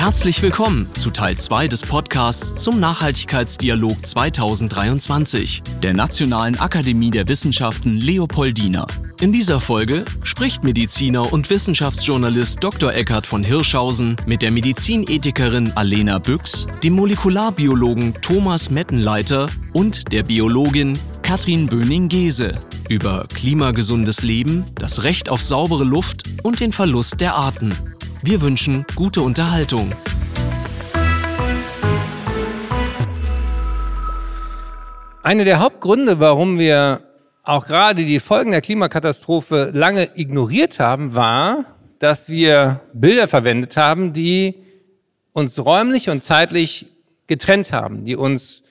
Herzlich willkommen zu Teil 2 des Podcasts zum Nachhaltigkeitsdialog 2023 der Nationalen Akademie der Wissenschaften Leopoldina. In dieser Folge spricht Mediziner und Wissenschaftsjournalist Dr. Eckhard von Hirschhausen mit der Medizinethikerin Alena Büchs, dem Molekularbiologen Thomas Mettenleiter und der Biologin Katrin Böning-Gese über klimagesundes Leben, das Recht auf saubere Luft und den Verlust der Arten. Wir wünschen gute Unterhaltung. Einer der Hauptgründe, warum wir auch gerade die Folgen der Klimakatastrophe lange ignoriert haben, war, dass wir Bilder verwendet haben, die uns räumlich und zeitlich getrennt haben, die uns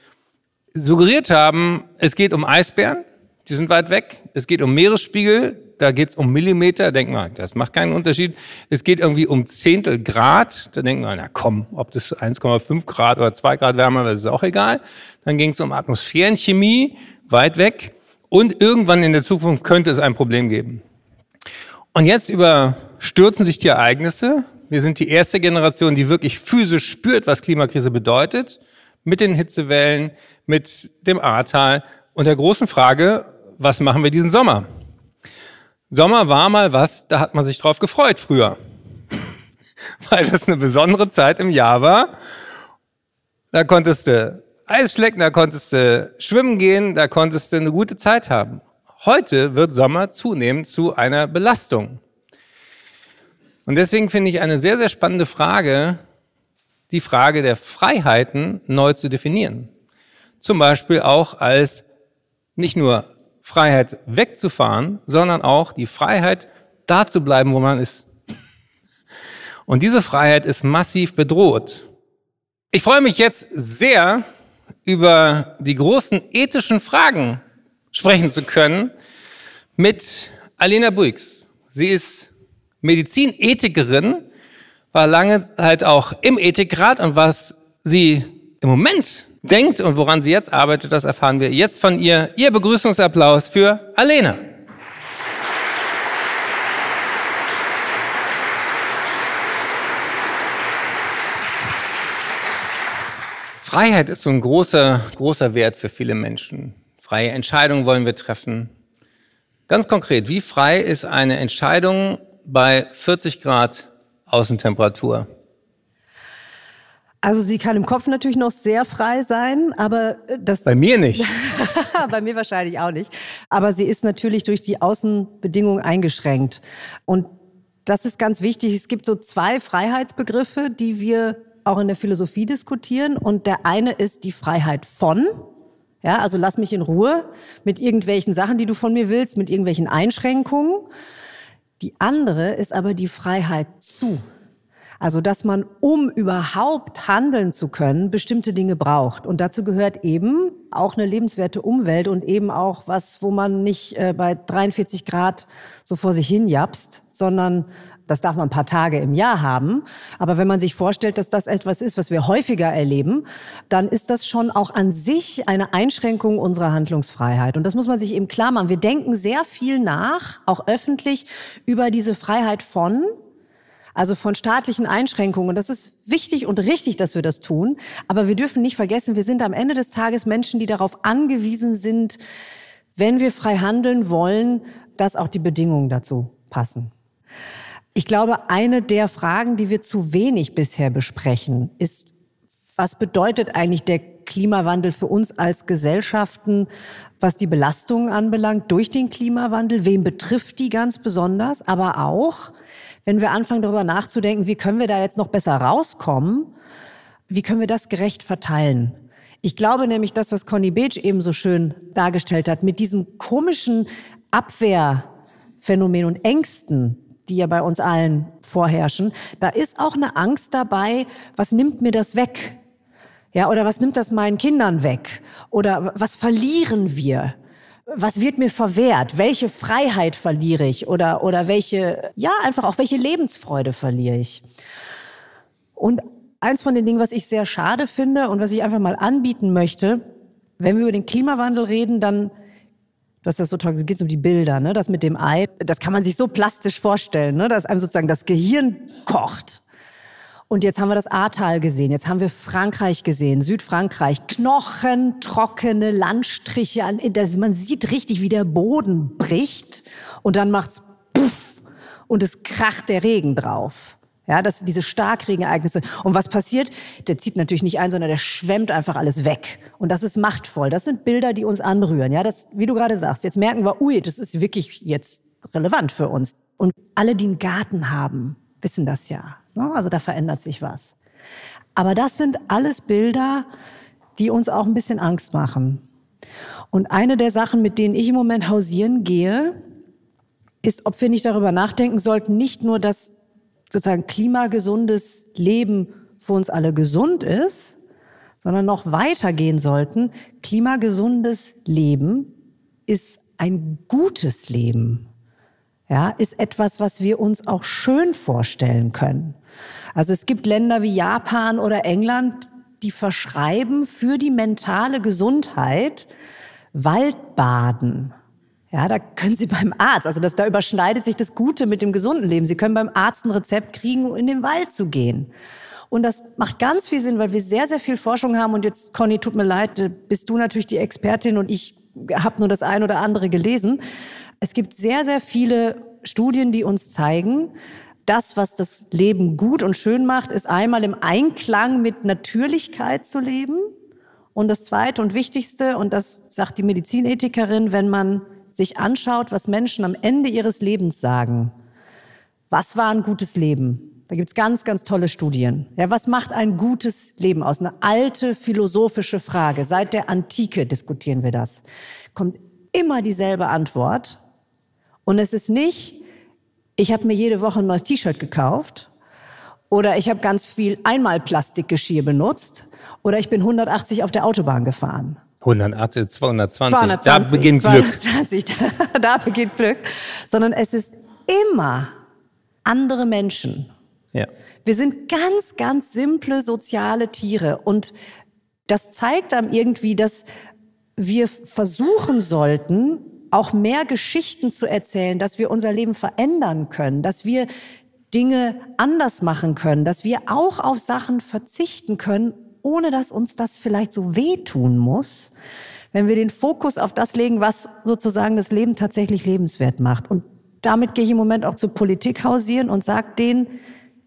suggeriert haben, es geht um Eisbären, die sind weit weg, es geht um Meeresspiegel, da geht es um Millimeter, denkt man, das macht keinen Unterschied. Es geht irgendwie um Zehntel Grad, da denkt man, na komm, ob das 1,5 Grad oder 2 Grad wärmer wird, ist auch egal. Dann ging es um Atmosphärenchemie, weit weg. Und irgendwann in der Zukunft könnte es ein Problem geben. Und jetzt überstürzen sich die Ereignisse. Wir sind die erste Generation, die wirklich physisch spürt, was Klimakrise bedeutet. Mit den Hitzewellen, mit dem Ahrtal und der großen Frage, was machen wir diesen Sommer? Sommer war mal was, da hat man sich drauf gefreut früher. Weil das eine besondere Zeit im Jahr war. Da konntest du Eis schlecken, da konntest du schwimmen gehen, da konntest du eine gute Zeit haben. Heute wird Sommer zunehmend zu einer Belastung. Und deswegen finde ich eine sehr, sehr spannende Frage, die Frage der Freiheiten neu zu definieren. Zum Beispiel auch als nicht nur Freiheit wegzufahren, sondern auch die Freiheit, da zu bleiben, wo man ist. Und diese Freiheit ist massiv bedroht. Ich freue mich jetzt sehr, über die großen ethischen Fragen sprechen zu können mit Alena Buix. Sie ist Medizinethikerin, war lange Zeit auch im Ethikrat und was sie im Moment denkt und woran sie jetzt arbeitet, das erfahren wir jetzt von ihr. Ihr Begrüßungsapplaus für Alena. Freiheit ist so ein großer, großer Wert für viele Menschen. Freie Entscheidungen wollen wir treffen. Ganz konkret, wie frei ist eine Entscheidung bei 40 Grad Außentemperatur? Also sie kann im Kopf natürlich noch sehr frei sein, aber das... Bei mir nicht. bei mir wahrscheinlich auch nicht. Aber sie ist natürlich durch die Außenbedingungen eingeschränkt. Und das ist ganz wichtig. Es gibt so zwei Freiheitsbegriffe, die wir auch in der Philosophie diskutieren. Und der eine ist die Freiheit von. Ja, also lass mich in Ruhe mit irgendwelchen Sachen, die du von mir willst, mit irgendwelchen Einschränkungen. Die andere ist aber die Freiheit zu. Also, dass man, um überhaupt handeln zu können, bestimmte Dinge braucht. Und dazu gehört eben auch eine lebenswerte Umwelt und eben auch was, wo man nicht äh, bei 43 Grad so vor sich hin japst, sondern das darf man ein paar Tage im Jahr haben. Aber wenn man sich vorstellt, dass das etwas ist, was wir häufiger erleben, dann ist das schon auch an sich eine Einschränkung unserer Handlungsfreiheit. Und das muss man sich eben klar machen. Wir denken sehr viel nach, auch öffentlich, über diese Freiheit von, also von staatlichen Einschränkungen. Das ist wichtig und richtig, dass wir das tun. Aber wir dürfen nicht vergessen, wir sind am Ende des Tages Menschen, die darauf angewiesen sind, wenn wir frei handeln wollen, dass auch die Bedingungen dazu passen. Ich glaube, eine der Fragen, die wir zu wenig bisher besprechen, ist, was bedeutet eigentlich der Klimawandel für uns als Gesellschaften, was die Belastungen anbelangt durch den Klimawandel? Wem betrifft die ganz besonders? Aber auch, wenn wir anfangen darüber nachzudenken, wie können wir da jetzt noch besser rauskommen? Wie können wir das gerecht verteilen? Ich glaube nämlich, das, was Conny Beach eben so schön dargestellt hat, mit diesen komischen Abwehrphänomenen und Ängsten, die ja bei uns allen vorherrschen, da ist auch eine Angst dabei, was nimmt mir das weg? Ja, oder was nimmt das meinen Kindern weg? Oder was verlieren wir? Was wird mir verwehrt? Welche Freiheit verliere ich? Oder, oder welche, ja, einfach auch welche Lebensfreude verliere ich? Und eins von den Dingen, was ich sehr schade finde und was ich einfach mal anbieten möchte, wenn wir über den Klimawandel reden, dann Du hast das so toll, es geht um die Bilder, ne? Das mit dem Ei, das kann man sich so plastisch vorstellen, ne? Dass einem sozusagen das Gehirn kocht. Und jetzt haben wir das Ahrtal gesehen, jetzt haben wir Frankreich gesehen, Südfrankreich, knochentrockene Landstriche, man sieht richtig, wie der Boden bricht und dann macht's puff und es kracht der Regen drauf. Ja, das sind diese Starkregenereignisse. Und was passiert? Der zieht natürlich nicht ein, sondern der schwemmt einfach alles weg. Und das ist machtvoll. Das sind Bilder, die uns anrühren. Ja, das, wie du gerade sagst, jetzt merken wir, ui, das ist wirklich jetzt relevant für uns. Und alle, die einen Garten haben, wissen das ja. Ne? Also da verändert sich was. Aber das sind alles Bilder, die uns auch ein bisschen Angst machen. Und eine der Sachen, mit denen ich im Moment hausieren gehe, ist, ob wir nicht darüber nachdenken sollten, nicht nur, dass sozusagen klimagesundes Leben für uns alle gesund ist, sondern noch weitergehen sollten. Klimagesundes Leben ist ein gutes Leben. Ja, ist etwas, was wir uns auch schön vorstellen können. Also es gibt Länder wie Japan oder England, die verschreiben für die mentale Gesundheit Waldbaden. Ja, da können Sie beim Arzt, also das, da überschneidet sich das Gute mit dem gesunden Leben. Sie können beim Arzt ein Rezept kriegen, um in den Wald zu gehen. Und das macht ganz viel Sinn, weil wir sehr, sehr viel Forschung haben. Und jetzt, Conny, tut mir leid, bist du natürlich die Expertin und ich habe nur das ein oder andere gelesen. Es gibt sehr, sehr viele Studien, die uns zeigen, das, was das Leben gut und schön macht, ist einmal im Einklang mit Natürlichkeit zu leben. Und das Zweite und Wichtigste, und das sagt die Medizinethikerin, wenn man sich anschaut, was Menschen am Ende ihres Lebens sagen, was war ein gutes Leben? Da gibt's ganz, ganz tolle Studien. Ja, was macht ein gutes Leben aus? Eine alte philosophische Frage. Seit der Antike diskutieren wir das. Kommt immer dieselbe Antwort. Und es ist nicht, ich habe mir jede Woche ein neues T-Shirt gekauft oder ich habe ganz viel Einmalplastikgeschirr benutzt oder ich bin 180 auf der Autobahn gefahren. 180, 220, 220 da beginnt 220, Glück. Da, da beginnt Glück. Sondern es ist immer andere Menschen. Ja. Wir sind ganz, ganz simple soziale Tiere. Und das zeigt einem irgendwie, dass wir versuchen sollten, auch mehr Geschichten zu erzählen, dass wir unser Leben verändern können, dass wir Dinge anders machen können, dass wir auch auf Sachen verzichten können, ohne dass uns das vielleicht so wehtun muss, wenn wir den Fokus auf das legen, was sozusagen das Leben tatsächlich lebenswert macht. Und damit gehe ich im Moment auch zur Politik hausieren und sage denen,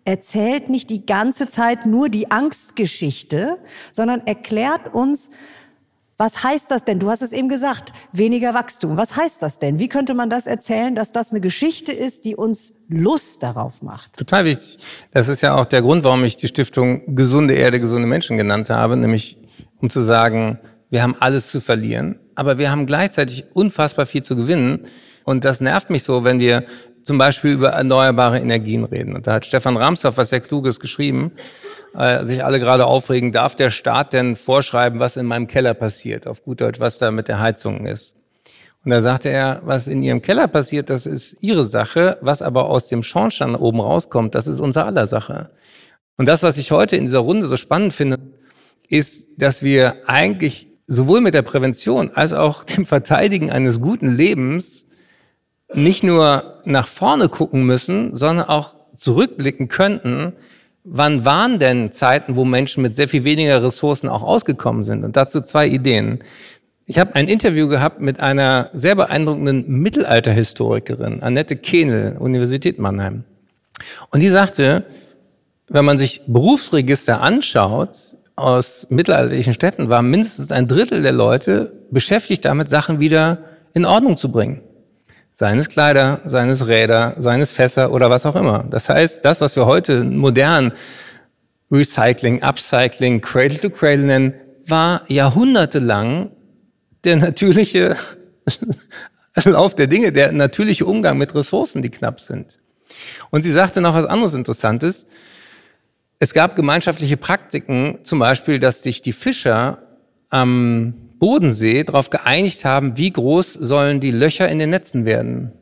erzählt nicht die ganze Zeit nur die Angstgeschichte, sondern erklärt uns, was heißt das denn? Du hast es eben gesagt, weniger Wachstum. Was heißt das denn? Wie könnte man das erzählen, dass das eine Geschichte ist, die uns Lust darauf macht? Total wichtig. Das ist ja auch der Grund, warum ich die Stiftung Gesunde Erde, gesunde Menschen genannt habe, nämlich um zu sagen, wir haben alles zu verlieren, aber wir haben gleichzeitig unfassbar viel zu gewinnen. Und das nervt mich so, wenn wir zum Beispiel über erneuerbare Energien reden. Und da hat Stefan Ramshoff was sehr Kluges geschrieben äh, sich alle gerade aufregen, darf der Staat denn vorschreiben, was in meinem Keller passiert? Auf gut Deutsch, was da mit der Heizung ist. Und da sagte er, was in Ihrem Keller passiert, das ist Ihre Sache. Was aber aus dem Schornstein oben rauskommt, das ist unser aller Sache. Und das, was ich heute in dieser Runde so spannend finde, ist, dass wir eigentlich sowohl mit der Prävention als auch dem Verteidigen eines guten Lebens nicht nur nach vorne gucken müssen, sondern auch zurückblicken könnten, wann waren denn Zeiten, wo Menschen mit sehr viel weniger Ressourcen auch ausgekommen sind? Und dazu zwei Ideen. Ich habe ein Interview gehabt mit einer sehr beeindruckenden Mittelalterhistorikerin, Annette Kehnel, Universität Mannheim. Und die sagte, wenn man sich Berufsregister anschaut aus mittelalterlichen Städten, war mindestens ein Drittel der Leute beschäftigt damit, Sachen wieder in Ordnung zu bringen seines Kleider, seines Räder, seines Fässer oder was auch immer. Das heißt, das, was wir heute modern Recycling, Upcycling, Cradle to Cradle nennen, war jahrhundertelang der natürliche Lauf der Dinge, der natürliche Umgang mit Ressourcen, die knapp sind. Und sie sagte noch was anderes Interessantes. Es gab gemeinschaftliche Praktiken, zum Beispiel, dass sich die Fischer am Bodensee darauf geeinigt haben, wie groß sollen die Löcher in den Netzen werden.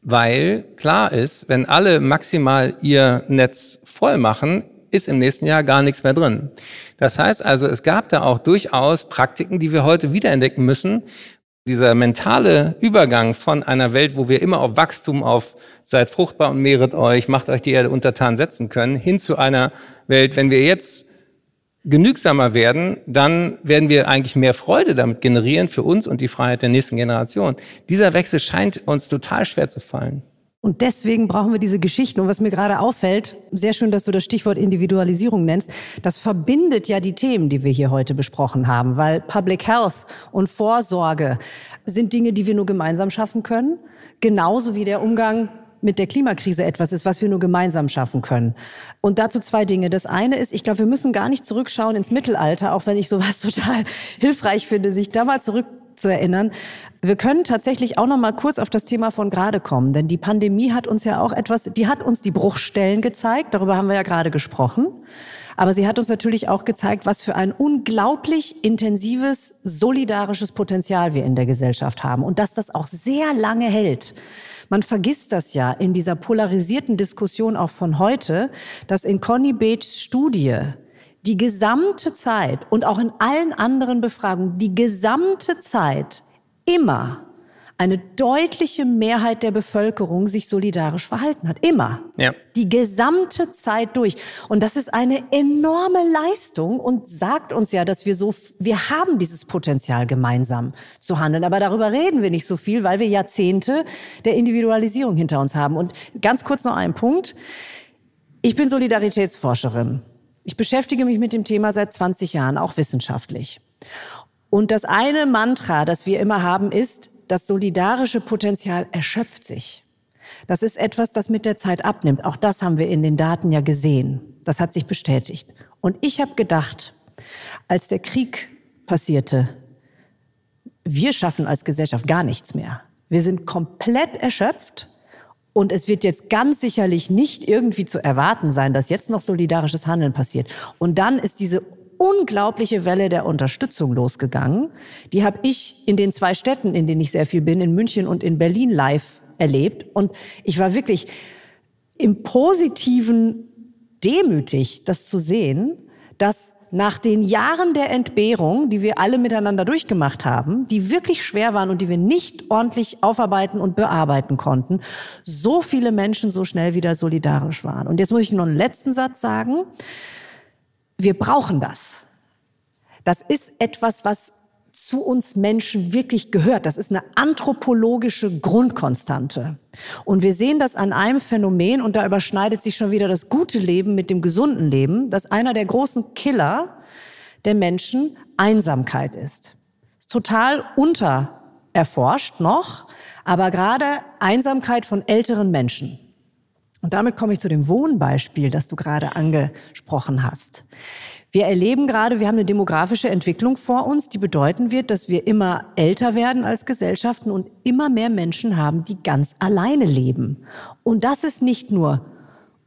Weil klar ist, wenn alle maximal ihr Netz voll machen, ist im nächsten Jahr gar nichts mehr drin. Das heißt also, es gab da auch durchaus Praktiken, die wir heute wiederentdecken müssen, Dieser mentale Übergang von einer Welt, wo wir immer auf Wachstum, auf seid fruchtbar und mehret euch, macht euch die Erde untertan setzen können, hin zu einer Welt, wenn wir jetzt genügsamer werden, dann werden wir eigentlich mehr Freude damit generieren für uns und die Freiheit der nächsten Generation. Dieser Wechsel scheint uns total schwer zu fallen. Und deswegen brauchen wir diese Geschichten. Und was mir gerade auffällt, sehr schön, dass du das Stichwort Individualisierung nennst, das verbindet ja die Themen, die wir hier heute besprochen haben, weil Public Health und Vorsorge sind Dinge, die wir nur gemeinsam schaffen können, genauso wie der Umgang mit der Klimakrise etwas ist, was wir nur gemeinsam schaffen können. Und dazu zwei Dinge. Das eine ist, ich glaube, wir müssen gar nicht zurückschauen ins Mittelalter, auch wenn ich sowas total hilfreich finde, sich da mal zurück zu erinnern. Wir können tatsächlich auch noch mal kurz auf das Thema von gerade kommen, denn die Pandemie hat uns ja auch etwas, die hat uns die Bruchstellen gezeigt, darüber haben wir ja gerade gesprochen. Aber sie hat uns natürlich auch gezeigt, was für ein unglaublich intensives, solidarisches Potenzial wir in der Gesellschaft haben und dass das auch sehr lange hält. Man vergisst das ja in dieser polarisierten Diskussion auch von heute, dass in Conny Bates Studie die gesamte Zeit und auch in allen anderen Befragungen die gesamte Zeit immer eine deutliche Mehrheit der Bevölkerung sich solidarisch verhalten hat. Immer. Ja. Die gesamte Zeit durch. Und das ist eine enorme Leistung und sagt uns ja, dass wir so, wir haben dieses Potenzial gemeinsam zu handeln. Aber darüber reden wir nicht so viel, weil wir Jahrzehnte der Individualisierung hinter uns haben. Und ganz kurz noch ein Punkt. Ich bin Solidaritätsforscherin. Ich beschäftige mich mit dem Thema seit 20 Jahren, auch wissenschaftlich. Und das eine Mantra, das wir immer haben, ist, das solidarische Potenzial erschöpft sich. Das ist etwas, das mit der Zeit abnimmt. Auch das haben wir in den Daten ja gesehen. Das hat sich bestätigt. Und ich habe gedacht, als der Krieg passierte, wir schaffen als Gesellschaft gar nichts mehr. Wir sind komplett erschöpft und es wird jetzt ganz sicherlich nicht irgendwie zu erwarten sein, dass jetzt noch solidarisches Handeln passiert. Und dann ist diese unglaubliche Welle der Unterstützung losgegangen. Die habe ich in den zwei Städten, in denen ich sehr viel bin, in München und in Berlin live erlebt. Und ich war wirklich im positiven demütig, das zu sehen, dass nach den Jahren der Entbehrung, die wir alle miteinander durchgemacht haben, die wirklich schwer waren und die wir nicht ordentlich aufarbeiten und bearbeiten konnten, so viele Menschen so schnell wieder solidarisch waren. Und jetzt muss ich noch einen letzten Satz sagen. Wir brauchen das. Das ist etwas, was zu uns Menschen wirklich gehört. Das ist eine anthropologische Grundkonstante. Und wir sehen das an einem Phänomen, und da überschneidet sich schon wieder das gute Leben mit dem gesunden Leben, dass einer der großen Killer der Menschen Einsamkeit ist. Ist total untererforscht noch, aber gerade Einsamkeit von älteren Menschen. Und damit komme ich zu dem Wohnbeispiel, das du gerade angesprochen hast. Wir erleben gerade, wir haben eine demografische Entwicklung vor uns, die bedeuten wird, dass wir immer älter werden als Gesellschaften und immer mehr Menschen haben, die ganz alleine leben. Und das ist nicht nur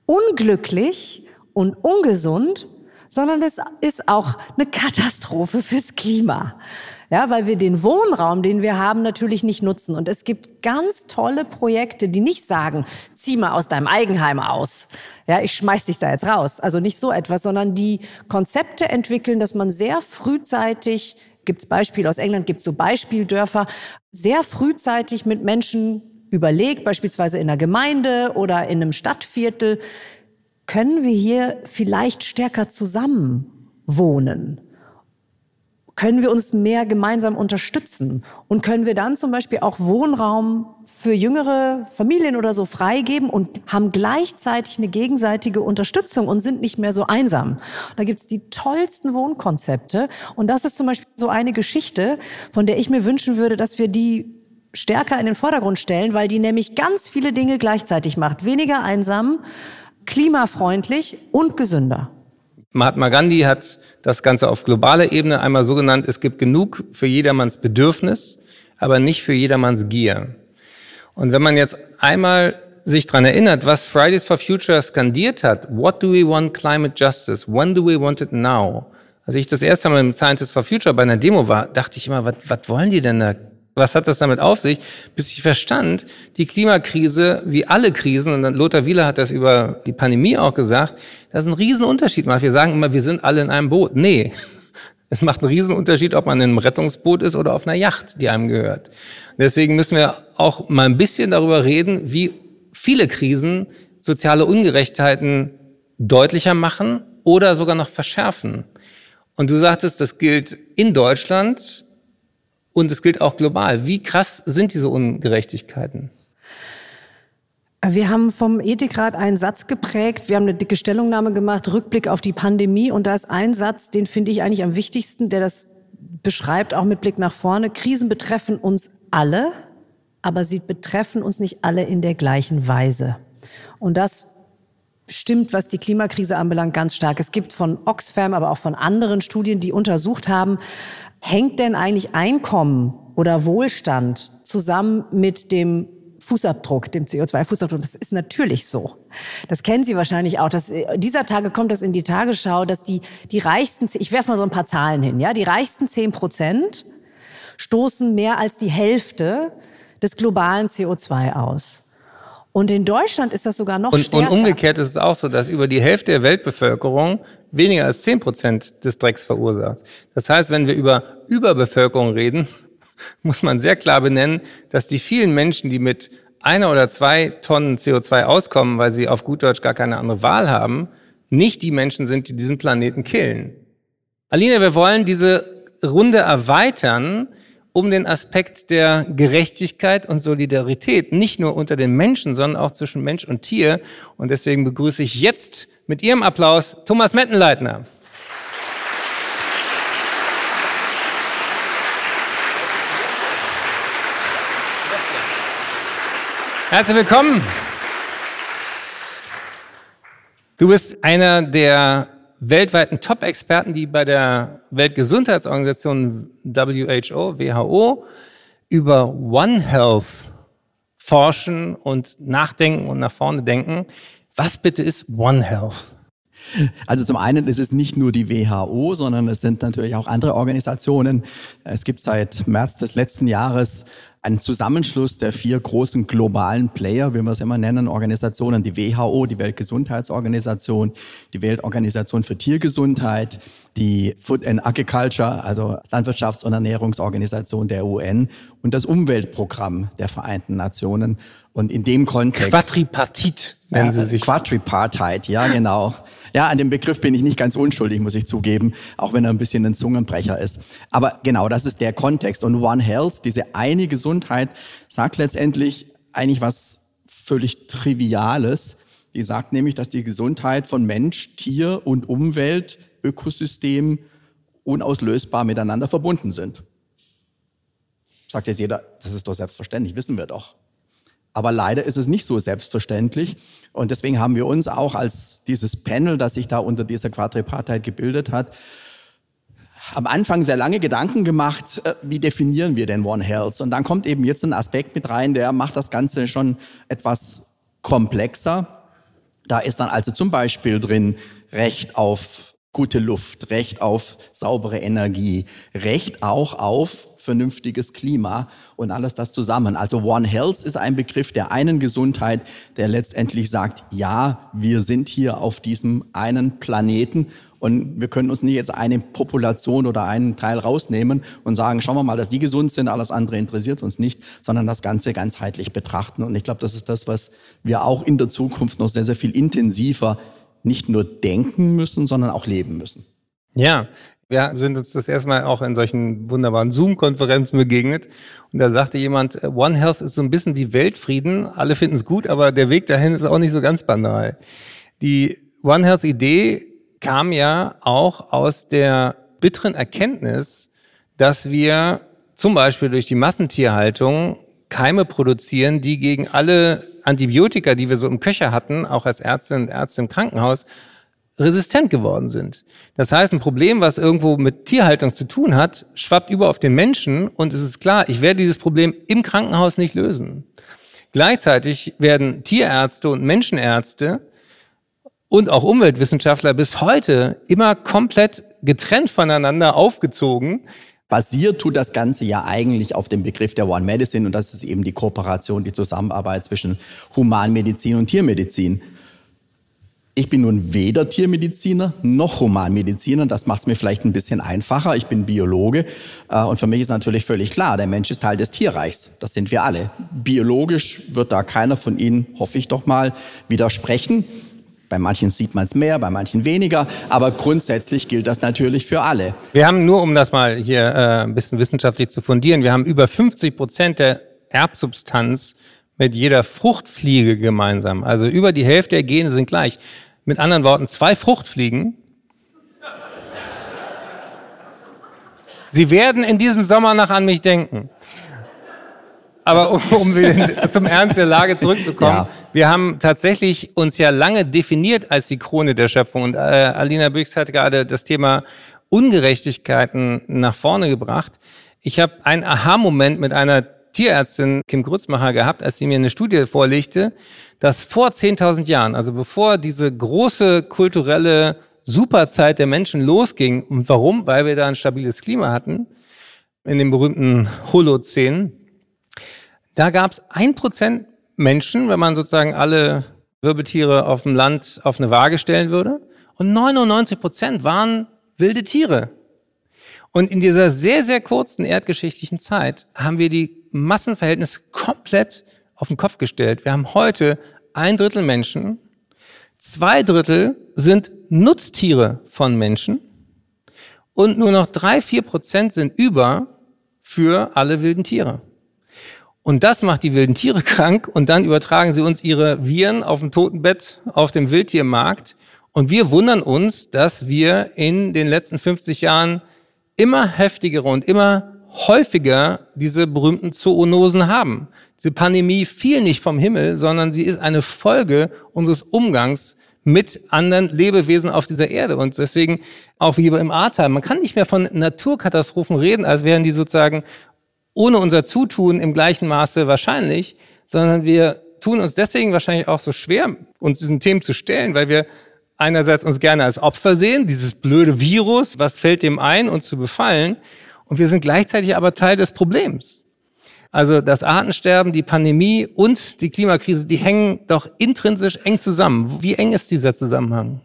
unglücklich und ungesund, sondern es ist auch eine Katastrophe fürs Klima. Ja, weil wir den Wohnraum, den wir haben, natürlich nicht nutzen. Und es gibt ganz tolle Projekte, die nicht sagen, zieh mal aus deinem Eigenheim aus. Ja, ich schmeiß dich da jetzt raus. Also nicht so etwas, sondern die Konzepte entwickeln, dass man sehr frühzeitig gibt's Beispiele aus England, gibt's so Beispieldörfer, sehr frühzeitig mit Menschen überlegt, beispielsweise in einer Gemeinde oder in einem Stadtviertel, können wir hier vielleicht stärker zusammen wohnen? Können wir uns mehr gemeinsam unterstützen und können wir dann zum Beispiel auch Wohnraum für jüngere Familien oder so freigeben und haben gleichzeitig eine gegenseitige Unterstützung und sind nicht mehr so einsam. Da gibt's die tollsten Wohnkonzepte und das ist zum Beispiel so eine Geschichte, von der ich mir wünschen würde, dass wir die stärker in den Vordergrund stellen, weil die nämlich ganz viele Dinge gleichzeitig macht. Weniger einsam, klimafreundlich und gesünder. Mahatma Gandhi hat das Ganze auf globaler Ebene einmal so genannt, es gibt genug für jedermanns Bedürfnis, aber nicht für jedermanns Gier. Und wenn man jetzt einmal sich dran erinnert, was Fridays for Future skandiert hat, what do we want climate justice? When do we want it now? Als ich das erste Mal im Scientists for Future bei einer Demo war, dachte ich immer, was, was wollen die denn da? Was hat das damit auf sich? Bis ich verstand, die Klimakrise, wie alle Krisen, und Lothar Wieler hat das über die Pandemie auch gesagt, das ist ein Riesenunterschied macht. Wir sagen immer, wir sind alle in einem Boot. Nee, Es macht einen Riesenunterschied, ob man in einem Rettungsboot ist oder auf einer Yacht, die einem gehört. Deswegen müssen wir auch mal ein bisschen darüber reden, wie viele Krisen soziale Ungerechtheiten deutlicher machen oder sogar noch verschärfen. Und du sagtest, das gilt in Deutschland und es gilt auch global. Wie krass sind diese Ungerechtigkeiten? Wir haben vom Ethikrat einen Satz geprägt. Wir haben eine dicke Stellungnahme gemacht, Rückblick auf die Pandemie. Und da ist ein Satz, den finde ich eigentlich am wichtigsten, der das beschreibt, auch mit Blick nach vorne. Krisen betreffen uns alle, aber sie betreffen uns nicht alle in der gleichen Weise. Und das stimmt, was die Klimakrise anbelangt, ganz stark. Es gibt von Oxfam, aber auch von anderen Studien, die untersucht haben, hängt denn eigentlich Einkommen oder Wohlstand zusammen mit dem Fußabdruck, dem CO2-Fußabdruck. Das ist natürlich so. Das kennen Sie wahrscheinlich auch. Dass, äh, dieser Tage kommt das in die Tagesschau, dass die, die reichsten, ich werfe mal so ein paar Zahlen hin, ja, die reichsten zehn Prozent stoßen mehr als die Hälfte des globalen CO2 aus. Und in Deutschland ist das sogar noch und, stärker. Und umgekehrt ist es auch so, dass über die Hälfte der Weltbevölkerung weniger als zehn Prozent des Drecks verursacht. Das heißt, wenn wir über Überbevölkerung reden, muss man sehr klar benennen, dass die vielen Menschen, die mit einer oder zwei Tonnen CO2 auskommen, weil sie auf gut Deutsch gar keine andere Wahl haben, nicht die Menschen sind, die diesen Planeten killen. Aline, wir wollen diese Runde erweitern um den Aspekt der Gerechtigkeit und Solidarität, nicht nur unter den Menschen, sondern auch zwischen Mensch und Tier. Und deswegen begrüße ich jetzt mit Ihrem Applaus Thomas Mettenleitner. Herzlich willkommen. Du bist einer der weltweiten Top-Experten, die bei der Weltgesundheitsorganisation WHO, WHO, über One Health forschen und nachdenken und nach vorne denken. Was bitte ist One Health? Also zum einen ist es nicht nur die WHO, sondern es sind natürlich auch andere Organisationen. Es gibt seit März des letzten Jahres ein Zusammenschluss der vier großen globalen Player, wie wir es immer nennen, Organisationen, die WHO, die Weltgesundheitsorganisation, die Weltorganisation für Tiergesundheit, die Food and Agriculture, also Landwirtschafts- und Ernährungsorganisation der UN und das Umweltprogramm der Vereinten Nationen. Und in dem Kontext. Quadripartit nennen Sie sich. Quadripartite, ja, genau. Ja, an dem Begriff bin ich nicht ganz unschuldig, muss ich zugeben, auch wenn er ein bisschen ein Zungenbrecher ist. Aber genau, das ist der Kontext. Und One Health, diese eine Gesundheit, sagt letztendlich eigentlich was völlig Triviales. Die sagt nämlich, dass die Gesundheit von Mensch, Tier und Umwelt, Ökosystem unauslösbar miteinander verbunden sind. Sagt jetzt jeder, das ist doch selbstverständlich, wissen wir doch. Aber leider ist es nicht so selbstverständlich. Und deswegen haben wir uns auch als dieses Panel, das sich da unter dieser Quadripartheit gebildet hat, am Anfang sehr lange Gedanken gemacht, äh, wie definieren wir denn One Health? Und dann kommt eben jetzt ein Aspekt mit rein, der macht das Ganze schon etwas komplexer. Da ist dann also zum Beispiel drin Recht auf gute Luft, Recht auf saubere Energie, Recht auch auf vernünftiges Klima und alles das zusammen. Also One Health ist ein Begriff der einen Gesundheit, der letztendlich sagt, ja, wir sind hier auf diesem einen Planeten und wir können uns nicht jetzt eine Population oder einen Teil rausnehmen und sagen, schauen wir mal, dass die gesund sind, alles andere interessiert uns nicht, sondern das Ganze ganzheitlich betrachten. Und ich glaube, das ist das, was wir auch in der Zukunft noch sehr, sehr viel intensiver nicht nur denken müssen, sondern auch leben müssen. Ja, wir sind uns das erstmal auch in solchen wunderbaren Zoom-Konferenzen begegnet. Und da sagte jemand, One Health ist so ein bisschen wie Weltfrieden. Alle finden es gut, aber der Weg dahin ist auch nicht so ganz banal. Die One Health-Idee kam ja auch aus der bitteren Erkenntnis, dass wir zum Beispiel durch die Massentierhaltung Keime produzieren, die gegen alle Antibiotika, die wir so im Köcher hatten, auch als Ärztinnen und Ärzte im Krankenhaus, resistent geworden sind. Das heißt, ein Problem, was irgendwo mit Tierhaltung zu tun hat, schwappt über auf den Menschen und es ist klar, ich werde dieses Problem im Krankenhaus nicht lösen. Gleichzeitig werden Tierärzte und Menschenärzte und auch Umweltwissenschaftler bis heute immer komplett getrennt voneinander aufgezogen. Basiert tut das Ganze ja eigentlich auf dem Begriff der One Medicine und das ist eben die Kooperation, die Zusammenarbeit zwischen Humanmedizin und Tiermedizin. Ich bin nun weder Tiermediziner noch Humanmediziner. Das macht es mir vielleicht ein bisschen einfacher. Ich bin Biologe. Äh, und für mich ist natürlich völlig klar, der Mensch ist Teil des Tierreichs. Das sind wir alle. Biologisch wird da keiner von Ihnen, hoffe ich doch mal, widersprechen. Bei manchen sieht man es mehr, bei manchen weniger, aber grundsätzlich gilt das natürlich für alle. Wir haben nur, um das mal hier äh, ein bisschen wissenschaftlich zu fundieren, wir haben über 50 Prozent der Erbsubstanz mit jeder Fruchtfliege gemeinsam. Also über die Hälfte der Gene sind gleich. Mit anderen Worten, zwei Fruchtfliegen. Sie werden in diesem Sommer noch an mich denken. Aber um, um zum Ernst der Lage zurückzukommen, ja. wir haben tatsächlich uns ja lange definiert als die Krone der Schöpfung. Und äh, Alina Büchs hat gerade das Thema Ungerechtigkeiten nach vorne gebracht. Ich habe einen Aha-Moment mit einer Tierärztin Kim Grützmacher gehabt, als sie mir eine Studie vorlegte, dass vor 10.000 Jahren, also bevor diese große kulturelle Superzeit der Menschen losging, und warum? Weil wir da ein stabiles Klima hatten, in dem berühmten Holozän, da gab es ein Prozent Menschen, wenn man sozusagen alle Wirbeltiere auf dem Land auf eine Waage stellen würde, und 99 Prozent waren wilde Tiere. Und in dieser sehr, sehr kurzen erdgeschichtlichen Zeit haben wir die Massenverhältnis komplett auf den Kopf gestellt. Wir haben heute ein Drittel Menschen, zwei Drittel sind Nutztiere von Menschen und nur noch drei, vier Prozent sind über für alle wilden Tiere. Und das macht die wilden Tiere krank und dann übertragen sie uns ihre Viren auf dem Totenbett auf dem Wildtiermarkt. Und wir wundern uns, dass wir in den letzten 50 Jahren immer heftigere und immer häufiger diese berühmten Zoonosen haben. Diese Pandemie fiel nicht vom Himmel, sondern sie ist eine Folge unseres Umgangs mit anderen Lebewesen auf dieser Erde. Und deswegen auch wie im Ahrtal, man kann nicht mehr von Naturkatastrophen reden, als wären die sozusagen ohne unser Zutun im gleichen Maße wahrscheinlich, sondern wir tun uns deswegen wahrscheinlich auch so schwer, uns diesen Themen zu stellen, weil wir einerseits uns gerne als Opfer sehen, dieses blöde Virus, was fällt dem ein, uns zu befallen, und wir sind gleichzeitig aber Teil des Problems. Also das Artensterben, die Pandemie und die Klimakrise, die hängen doch intrinsisch eng zusammen. Wie eng ist dieser Zusammenhang?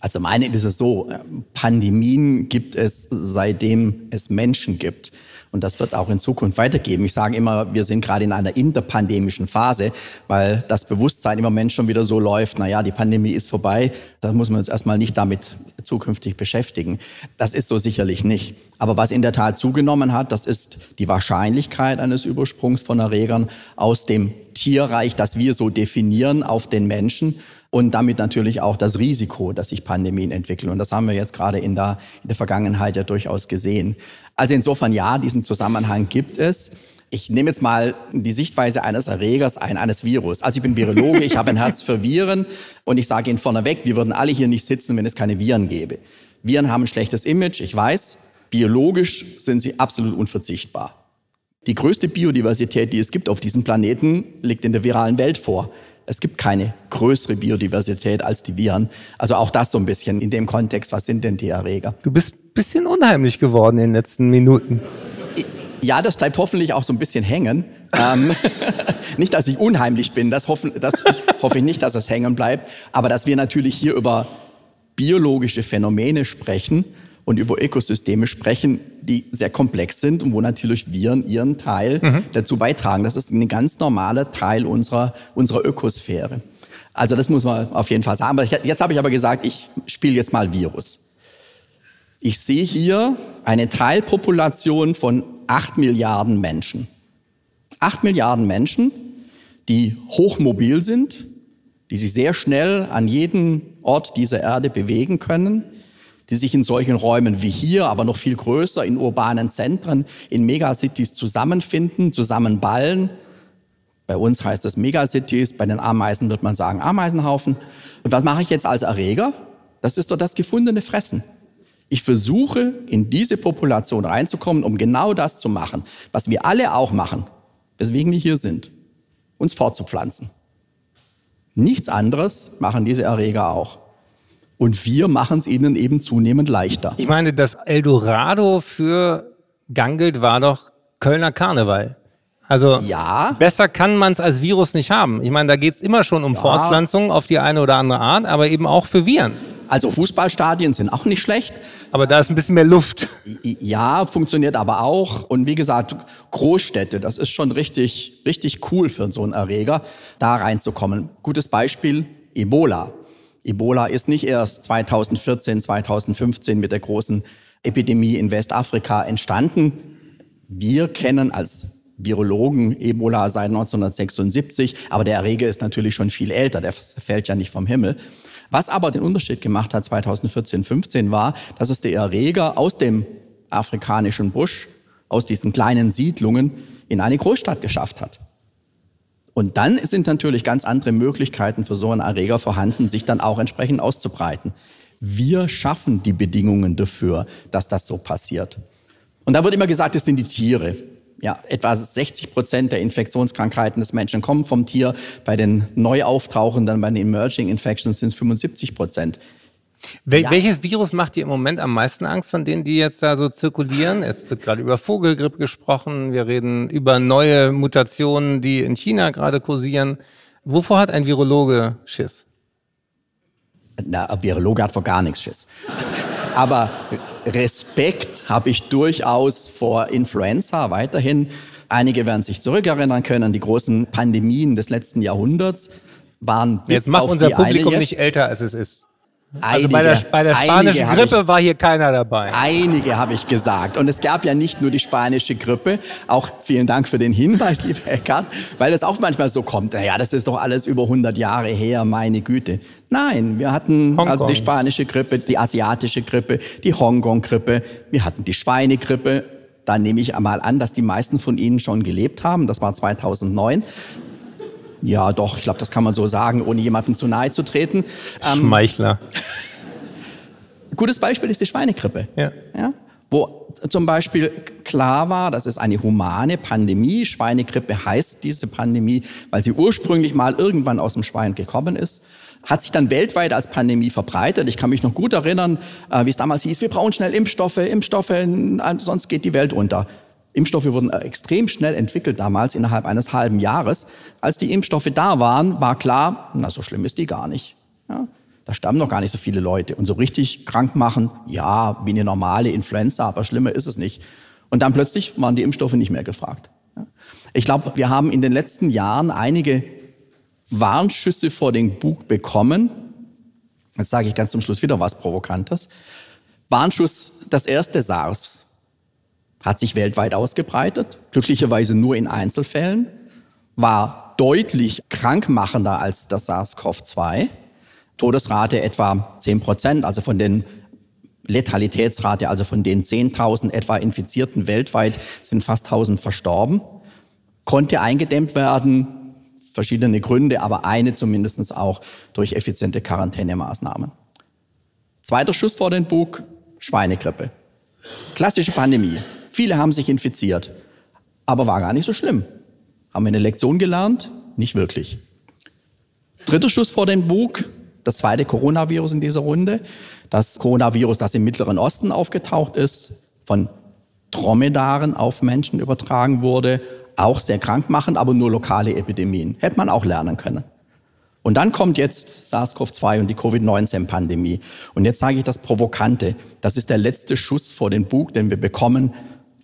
Also meine ist es so, Pandemien gibt es seitdem es Menschen gibt. Und das wird auch in Zukunft weitergeben. Ich sage immer, wir sind gerade in einer interpandemischen Phase, weil das Bewusstsein im Moment schon wieder so läuft, naja, die Pandemie ist vorbei, da muss man uns erstmal nicht damit zukünftig beschäftigen. Das ist so sicherlich nicht. Aber was in der Tat zugenommen hat, das ist die Wahrscheinlichkeit eines Übersprungs von Erregern aus dem Tierreich, das wir so definieren, auf den Menschen und damit natürlich auch das Risiko, dass sich Pandemien entwickeln. Und das haben wir jetzt gerade in der, in der Vergangenheit ja durchaus gesehen. Also insofern ja, diesen Zusammenhang gibt es. Ich nehme jetzt mal die Sichtweise eines Erregers ein, eines Virus. Also ich bin Virologe, ich habe ein Herz für Viren und ich sage Ihnen vorneweg, wir würden alle hier nicht sitzen, wenn es keine Viren gäbe. Viren haben ein schlechtes Image, ich weiß. Biologisch sind sie absolut unverzichtbar. Die größte Biodiversität, die es gibt auf diesem Planeten, liegt in der viralen Welt vor. Es gibt keine größere Biodiversität als die Viren. Also auch das so ein bisschen in dem Kontext, was sind denn die Erreger? Du bist ein bisschen unheimlich geworden in den letzten Minuten. Ja, das bleibt hoffentlich auch so ein bisschen hängen. ähm, nicht, dass ich unheimlich bin, das, hoffen, das hoffe ich nicht, dass es hängen bleibt, aber dass wir natürlich hier über biologische Phänomene sprechen und über Ökosysteme sprechen, die sehr komplex sind und wo natürlich Viren ihren Teil mhm. dazu beitragen. Das ist ein ganz normaler Teil unserer, unserer Ökosphäre. Also das muss man auf jeden Fall sagen. Aber jetzt habe ich aber gesagt, ich spiele jetzt mal Virus. Ich sehe hier eine Teilpopulation von acht Milliarden Menschen. Acht Milliarden Menschen, die hochmobil sind, die sich sehr schnell an jeden Ort dieser Erde bewegen können, die sich in solchen Räumen wie hier, aber noch viel größer, in urbanen Zentren, in Megacities zusammenfinden, zusammenballen. Bei uns heißt das Megacities, bei den Ameisen wird man sagen Ameisenhaufen. Und was mache ich jetzt als Erreger? Das ist doch das gefundene Fressen. Ich versuche, in diese Population reinzukommen, um genau das zu machen, was wir alle auch machen, weswegen wir hier sind, uns fortzupflanzen. Nichts anderes machen diese Erreger auch. Und wir machen es ihnen eben zunehmend leichter. Ich meine, das Eldorado für Gangelt war doch Kölner Karneval. Also Ja. besser kann man es als Virus nicht haben. Ich meine, da geht es immer schon um Fortpflanzung auf die eine oder andere Art, aber eben auch für Viren. Also Fußballstadien sind auch nicht schlecht. Aber da ist ein bisschen mehr Luft. Ja, funktioniert aber auch. Und wie gesagt, Großstädte, das ist schon richtig, richtig cool für so einen Erreger, da reinzukommen. Gutes Beispiel, Ebola. Ebola ist nicht erst 2014, 2015 mit der großen Epidemie in Westafrika entstanden. Wir kennen als Virologen Ebola seit 1976, aber der Erreger ist natürlich schon viel älter, der fällt ja nicht vom Himmel. Was aber den Unterschied gemacht hat 2014, 15 war, dass es der Erreger aus dem afrikanischen Busch, aus diesen kleinen Siedlungen in eine Großstadt geschafft hat. Und dann sind natürlich ganz andere Möglichkeiten für so einen Erreger vorhanden, sich dann auch entsprechend auszubreiten. Wir schaffen die Bedingungen dafür, dass das so passiert. Und da wird immer gesagt, es sind die Tiere. Ja, etwa 60 Prozent der Infektionskrankheiten des Menschen kommen vom Tier. Bei den neu auftauchenden, bei den Emerging Infections sind es 75 Prozent. Wel Ja. Welches Virus macht dir im Moment am meisten Angst von denen, die jetzt da so zirkulieren? Es wird gerade über Vogelgrippe gesprochen. Wir reden über neue Mutationen, die in China gerade kursieren. Wovor hat ein Virologe Schiss? Na, ein Virologe hat vor gar nichts Schiss. Aber Respekt habe ich durchaus vor Influenza weiterhin. Einige werden sich zurückerinnern können, die großen Pandemien des letzten Jahrhunderts waren bis Jetzt macht auf unser Publikum jetzt, nicht älter, als es ist. Also bei der, bei der spanischen Grippe war hier keiner dabei. Einige habe ich gesagt. Und es gab ja nicht nur die spanische Grippe. Auch vielen Dank für den Hinweis, lieber Eckart, weil das auch manchmal so kommt. Naja, das ist doch alles über 100 Jahre her, meine Güte. Nein, wir hatten Hongkong. also die spanische Grippe, die asiatische Grippe, die Hongkong-Grippe, wir hatten die Schweinegrippe. Da nehme ich einmal an, dass die meisten von Ihnen schon gelebt haben. Das war 2009. Ja, doch, ich glaube, das kann man so sagen, ohne jemandem zu nahe zu treten. Ähm, Schmeichler. Gutes Beispiel ist die Schweinegrippe. Ja. Ja? Wo zum Beispiel klar war, das ist eine humane Pandemie. Schweinegrippe heißt diese Pandemie, weil sie ursprünglich mal irgendwann aus dem Schwein gekommen ist. Hat sich dann weltweit als Pandemie verbreitet. Ich kann mich noch gut erinnern, äh, wie es damals hieß, wir brauchen schnell Impfstoffe, Impfstoffe, sonst geht die Welt unter. Impfstoffe wurden äh, extrem schnell entwickelt damals, innerhalb eines halben Jahres. Als die Impfstoffe da waren, war klar, na, so schlimm ist die gar nicht. Ja? Da sterben noch gar nicht so viele Leute. Und so richtig krank machen, ja, wie eine normale Influenza, aber schlimmer ist es nicht. Und dann plötzlich waren die Impfstoffe nicht mehr gefragt. Ich glaube, wir haben in den letzten Jahren einige Warnschüsse vor den Bug bekommen. Jetzt sage ich ganz zum Schluss wieder was Provokantes. Warnschuss, das erste SARS hat sich weltweit ausgebreitet, glücklicherweise nur in Einzelfällen, war deutlich krankmachender als das SARS-CoV-2. Todesrate etwa 10 Prozent, also von den Letalitätsrate, also von den 10.000 etwa Infizierten weltweit sind fast 1.000 verstorben. Konnte eingedämmt werden, verschiedene Gründe, aber eine zumindest auch durch effiziente Quarantänemaßnahmen. Zweiter Schuss vor den Bug, Schweinegrippe. Klassische Pandemie. Viele haben sich infiziert, aber war gar nicht so schlimm. Haben wir eine Lektion gelernt? Nicht wirklich. Dritter Schuss vor den Bug, das zweite Coronavirus in dieser Runde. Das Coronavirus, das im Mittleren Osten aufgetaucht ist, von Dromedaren auf Menschen übertragen wurde, auch sehr krankmachend, aber nur lokale Epidemien. Hätte man auch lernen können. Und dann kommt jetzt SARS-CoV-2 und die Covid-19-Pandemie. Und jetzt sage ich das Provokante. Das ist der letzte Schuss vor den Bug, den wir bekommen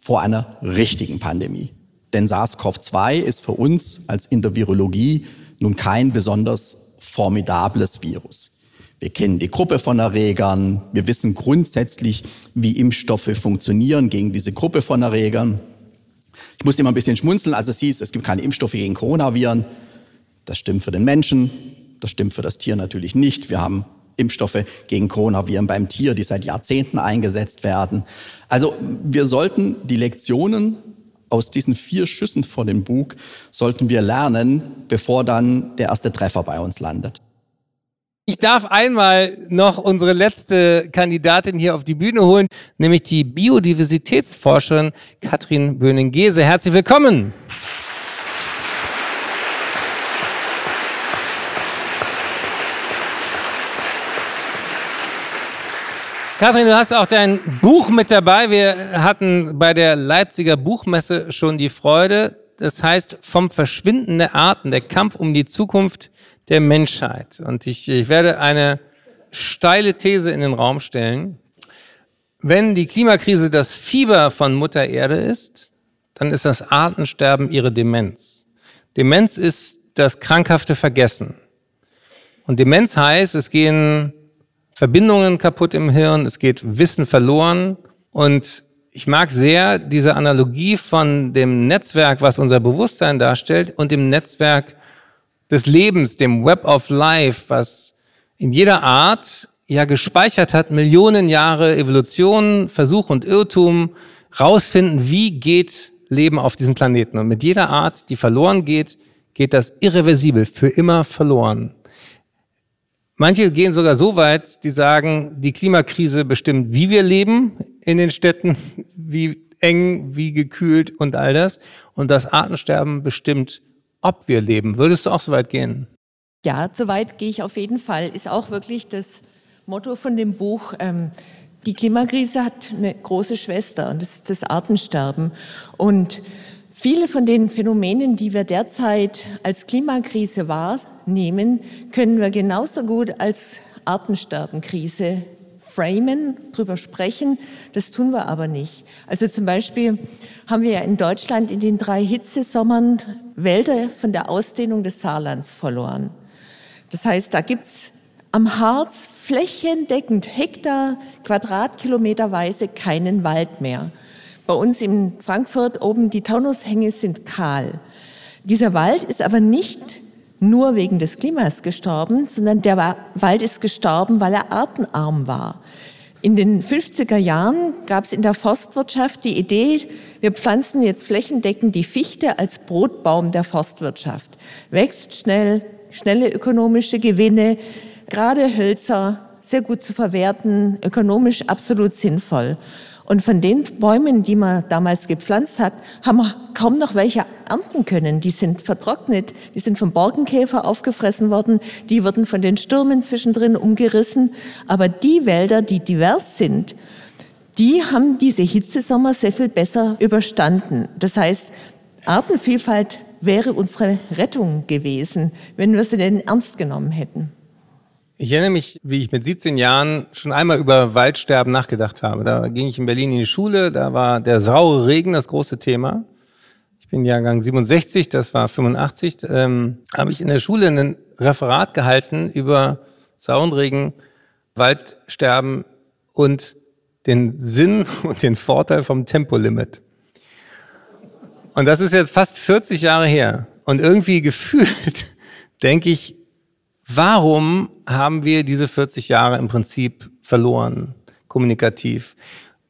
vor einer richtigen Pandemie. Denn SARS-CoV-2 ist für uns als in der Virologie nun kein besonders formidables Virus. Wir kennen die Gruppe von Erregern. Wir wissen grundsätzlich, wie Impfstoffe funktionieren gegen diese Gruppe von Erregern. Ich musste immer ein bisschen schmunzeln, als es hieß, es gibt keine Impfstoffe gegen Coronaviren. Das stimmt für den Menschen, das stimmt für das Tier natürlich nicht. Wir haben Impfstoffe gegen Coronaviren beim Tier, die seit Jahrzehnten eingesetzt werden. Also wir sollten die Lektionen aus diesen vier Schüssen vor dem Bug sollten wir lernen, bevor dann der erste Treffer bei uns landet. Ich darf einmal noch unsere letzte Kandidatin hier auf die Bühne holen, nämlich die Biodiversitätsforscherin Katrin Böning-Gese. Herzlich willkommen. Katrin, du hast auch dein Buch mit dabei. Wir hatten bei der Leipziger Buchmesse schon die Freude, Das heißt, vom Verschwinden der Arten, der Kampf um die Zukunft der Menschheit. Und ich, ich werde eine steile These in den Raum stellen. Wenn die Klimakrise das Fieber von Mutter Erde ist, dann ist das Artensterben ihre Demenz. Demenz ist das krankhafte Vergessen. Und Demenz heißt, es gehen Verbindungen kaputt im Hirn, es geht Wissen verloren. Und ich mag sehr diese Analogie von dem Netzwerk, was unser Bewusstsein darstellt, und dem Netzwerk des Lebens, dem Web of Life, was in jeder Art ja gespeichert hat, Millionen Jahre Evolution, Versuch und Irrtum, rausfinden, wie geht Leben auf diesem Planeten. Und mit jeder Art, die verloren geht, geht das irreversibel, für immer verloren. Manche gehen sogar so weit, die sagen, die Klimakrise bestimmt, wie wir leben in den Städten, wie eng, wie gekühlt und all das. Und das Artensterben bestimmt, ob wir leben. Würdest du auch so weit gehen? Ja, so weit gehe ich auf jeden Fall. Ist auch wirklich das Motto von dem Buch. Ähm, die Klimakrise hat eine große Schwester und das ist das Artensterben. Und viele von den Phänomenen, die wir derzeit als Klimakrise wahrnehmen, können wir genauso gut als Artensterbenkrise framen, drüber sprechen. Das tun wir aber nicht. Also zum Beispiel haben wir in Deutschland in den drei Hitzesommern Wälder von der Ausdehnung des Saarlands verloren. Das heißt, da gibt's am Harz flächendeckend Hektar, Quadratkilometerweise keinen Wald mehr. Bei uns in Frankfurt oben die Taunushänge sind kahl. Dieser Wald ist aber nicht nur wegen des Klimas gestorben, sondern der Wald ist gestorben, weil er artenarm war. In den 50er Jahren gab es in der Forstwirtschaft die Idee, wir pflanzen jetzt flächendeckend die Fichte als Brotbaum der Forstwirtschaft. Wächst schnell, schnelle ökonomische Gewinne, gerade Hölzer sehr gut zu verwerten, ökonomisch absolut sinnvoll. Und von den Bäumen, die man damals gepflanzt hat, haben wir kaum noch welche ernten können. Die sind vertrocknet, die sind vom Borkenkäfer aufgefressen worden, die wurden von den Stürmen zwischendrin umgerissen. Aber die Wälder, die divers sind, die haben diese Hitzesommer sehr viel besser überstanden. Das heißt, Artenvielfalt wäre unsere Rettung gewesen, wenn wir sie denn ernst genommen hätten. Ich erinnere mich, wie ich mit 17 Jahren schon einmal über Waldsterben nachgedacht habe. Da ging ich in Berlin in die Schule, da war der saure Regen das große Thema. Ich bin Jahrgang 67, das war 85. Ähm, habe ich in der Schule ein Referat gehalten über sauren Regen, Waldsterben und den Sinn und den Vorteil vom Tempolimit. Und das ist jetzt fast 40 Jahre her. Und irgendwie gefühlt denke ich, Warum haben wir diese 40 Jahre im Prinzip verloren, kommunikativ?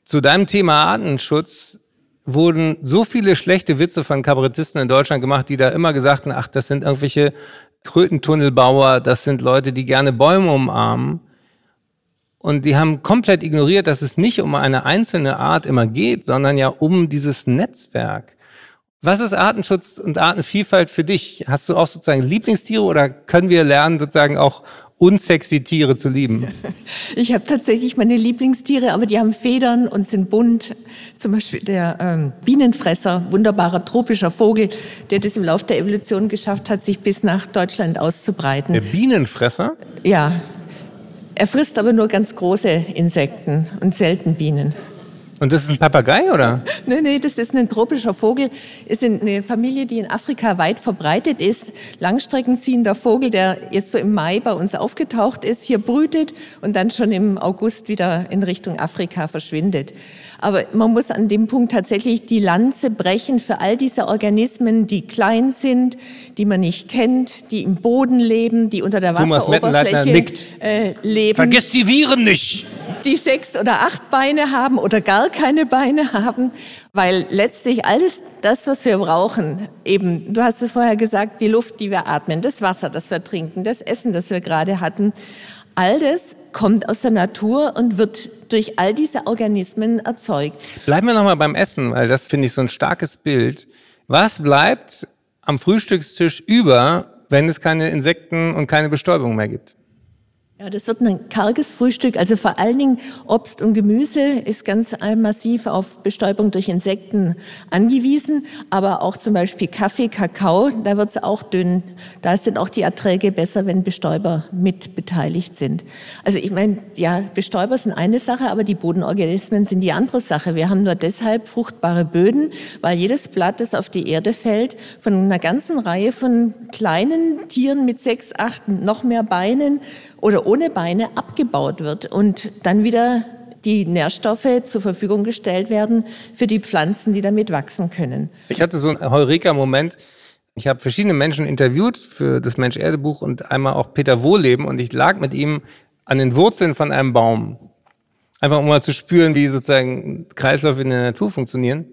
Zu deinem Thema Artenschutz wurden so viele schlechte Witze von Kabarettisten in Deutschland gemacht, die da immer gesagt haben, ach, das sind irgendwelche Krötentunnelbauer, das sind Leute, die gerne Bäume umarmen. Und die haben komplett ignoriert, dass es nicht um eine einzelne Art immer geht, sondern ja um dieses Netzwerk. Was ist Artenschutz und Artenvielfalt für dich? Hast du auch sozusagen Lieblingstiere oder können wir lernen, sozusagen auch unsexy Tiere zu lieben? Ich habe tatsächlich meine Lieblingstiere, aber die haben Federn und sind bunt. Zum Beispiel der ähm, Bienenfresser, wunderbarer tropischer Vogel, der das im Laufe der Evolution geschafft hat, sich bis nach Deutschland auszubreiten. Der Bienenfresser? Ja. Er frisst aber nur ganz große Insekten und selten Bienen. Und das ist ein Papagei, oder? nee, nee, das ist ein tropischer Vogel. Ist eine Familie, die in Afrika weit verbreitet ist. Langstreckenziehender Vogel, der jetzt so im Mai bei uns aufgetaucht ist, hier brütet und dann schon im August wieder in Richtung Afrika verschwindet. Aber man muss an dem Punkt tatsächlich die Lanze brechen für all diese Organismen, die klein sind, die man nicht kennt, die im Boden leben, die unter der Wasseroberfläche äh, leben. Vergiss die Viren nicht! Die sechs oder acht Beine haben oder gar keine Beine haben, weil letztlich alles das, was wir brauchen, eben, du hast es vorher gesagt, die Luft, die wir atmen, das Wasser, das wir trinken, das Essen, das wir gerade hatten, all das kommt aus der Natur und wird durch all diese Organismen erzeugt. Bleiben wir nochmal beim Essen, weil das finde ich so ein starkes Bild. Was bleibt am Frühstückstisch über, wenn es keine Insekten und keine Bestäubung mehr gibt? Ja, das wird ein karges Frühstück. Also vor allen Dingen Obst und Gemüse ist ganz massiv auf Bestäubung durch Insekten angewiesen. Aber auch zum Beispiel Kaffee, Kakao, da wird es auch dünn. Da sind auch die Erträge besser, wenn Bestäuber mit beteiligt sind. Also ich meine, ja, Bestäuber sind eine Sache, aber die Bodenorganismen sind die andere Sache. Wir haben nur deshalb fruchtbare Böden, weil jedes Blatt, das auf die Erde fällt, von einer ganzen Reihe von kleinen Tieren mit sechs, acht, noch mehr Beinen oder ohne Beine abgebaut wird und dann wieder die Nährstoffe zur Verfügung gestellt werden für die Pflanzen, die damit wachsen können. Ich hatte so einen Heureka-Moment. Ich habe verschiedene Menschen interviewt für das Mensch-Erde-Buch und einmal auch Peter Wohleben und ich lag mit ihm an den Wurzeln von einem Baum. Einfach um mal zu spüren, wie sozusagen Kreisläufe in der Natur funktionieren.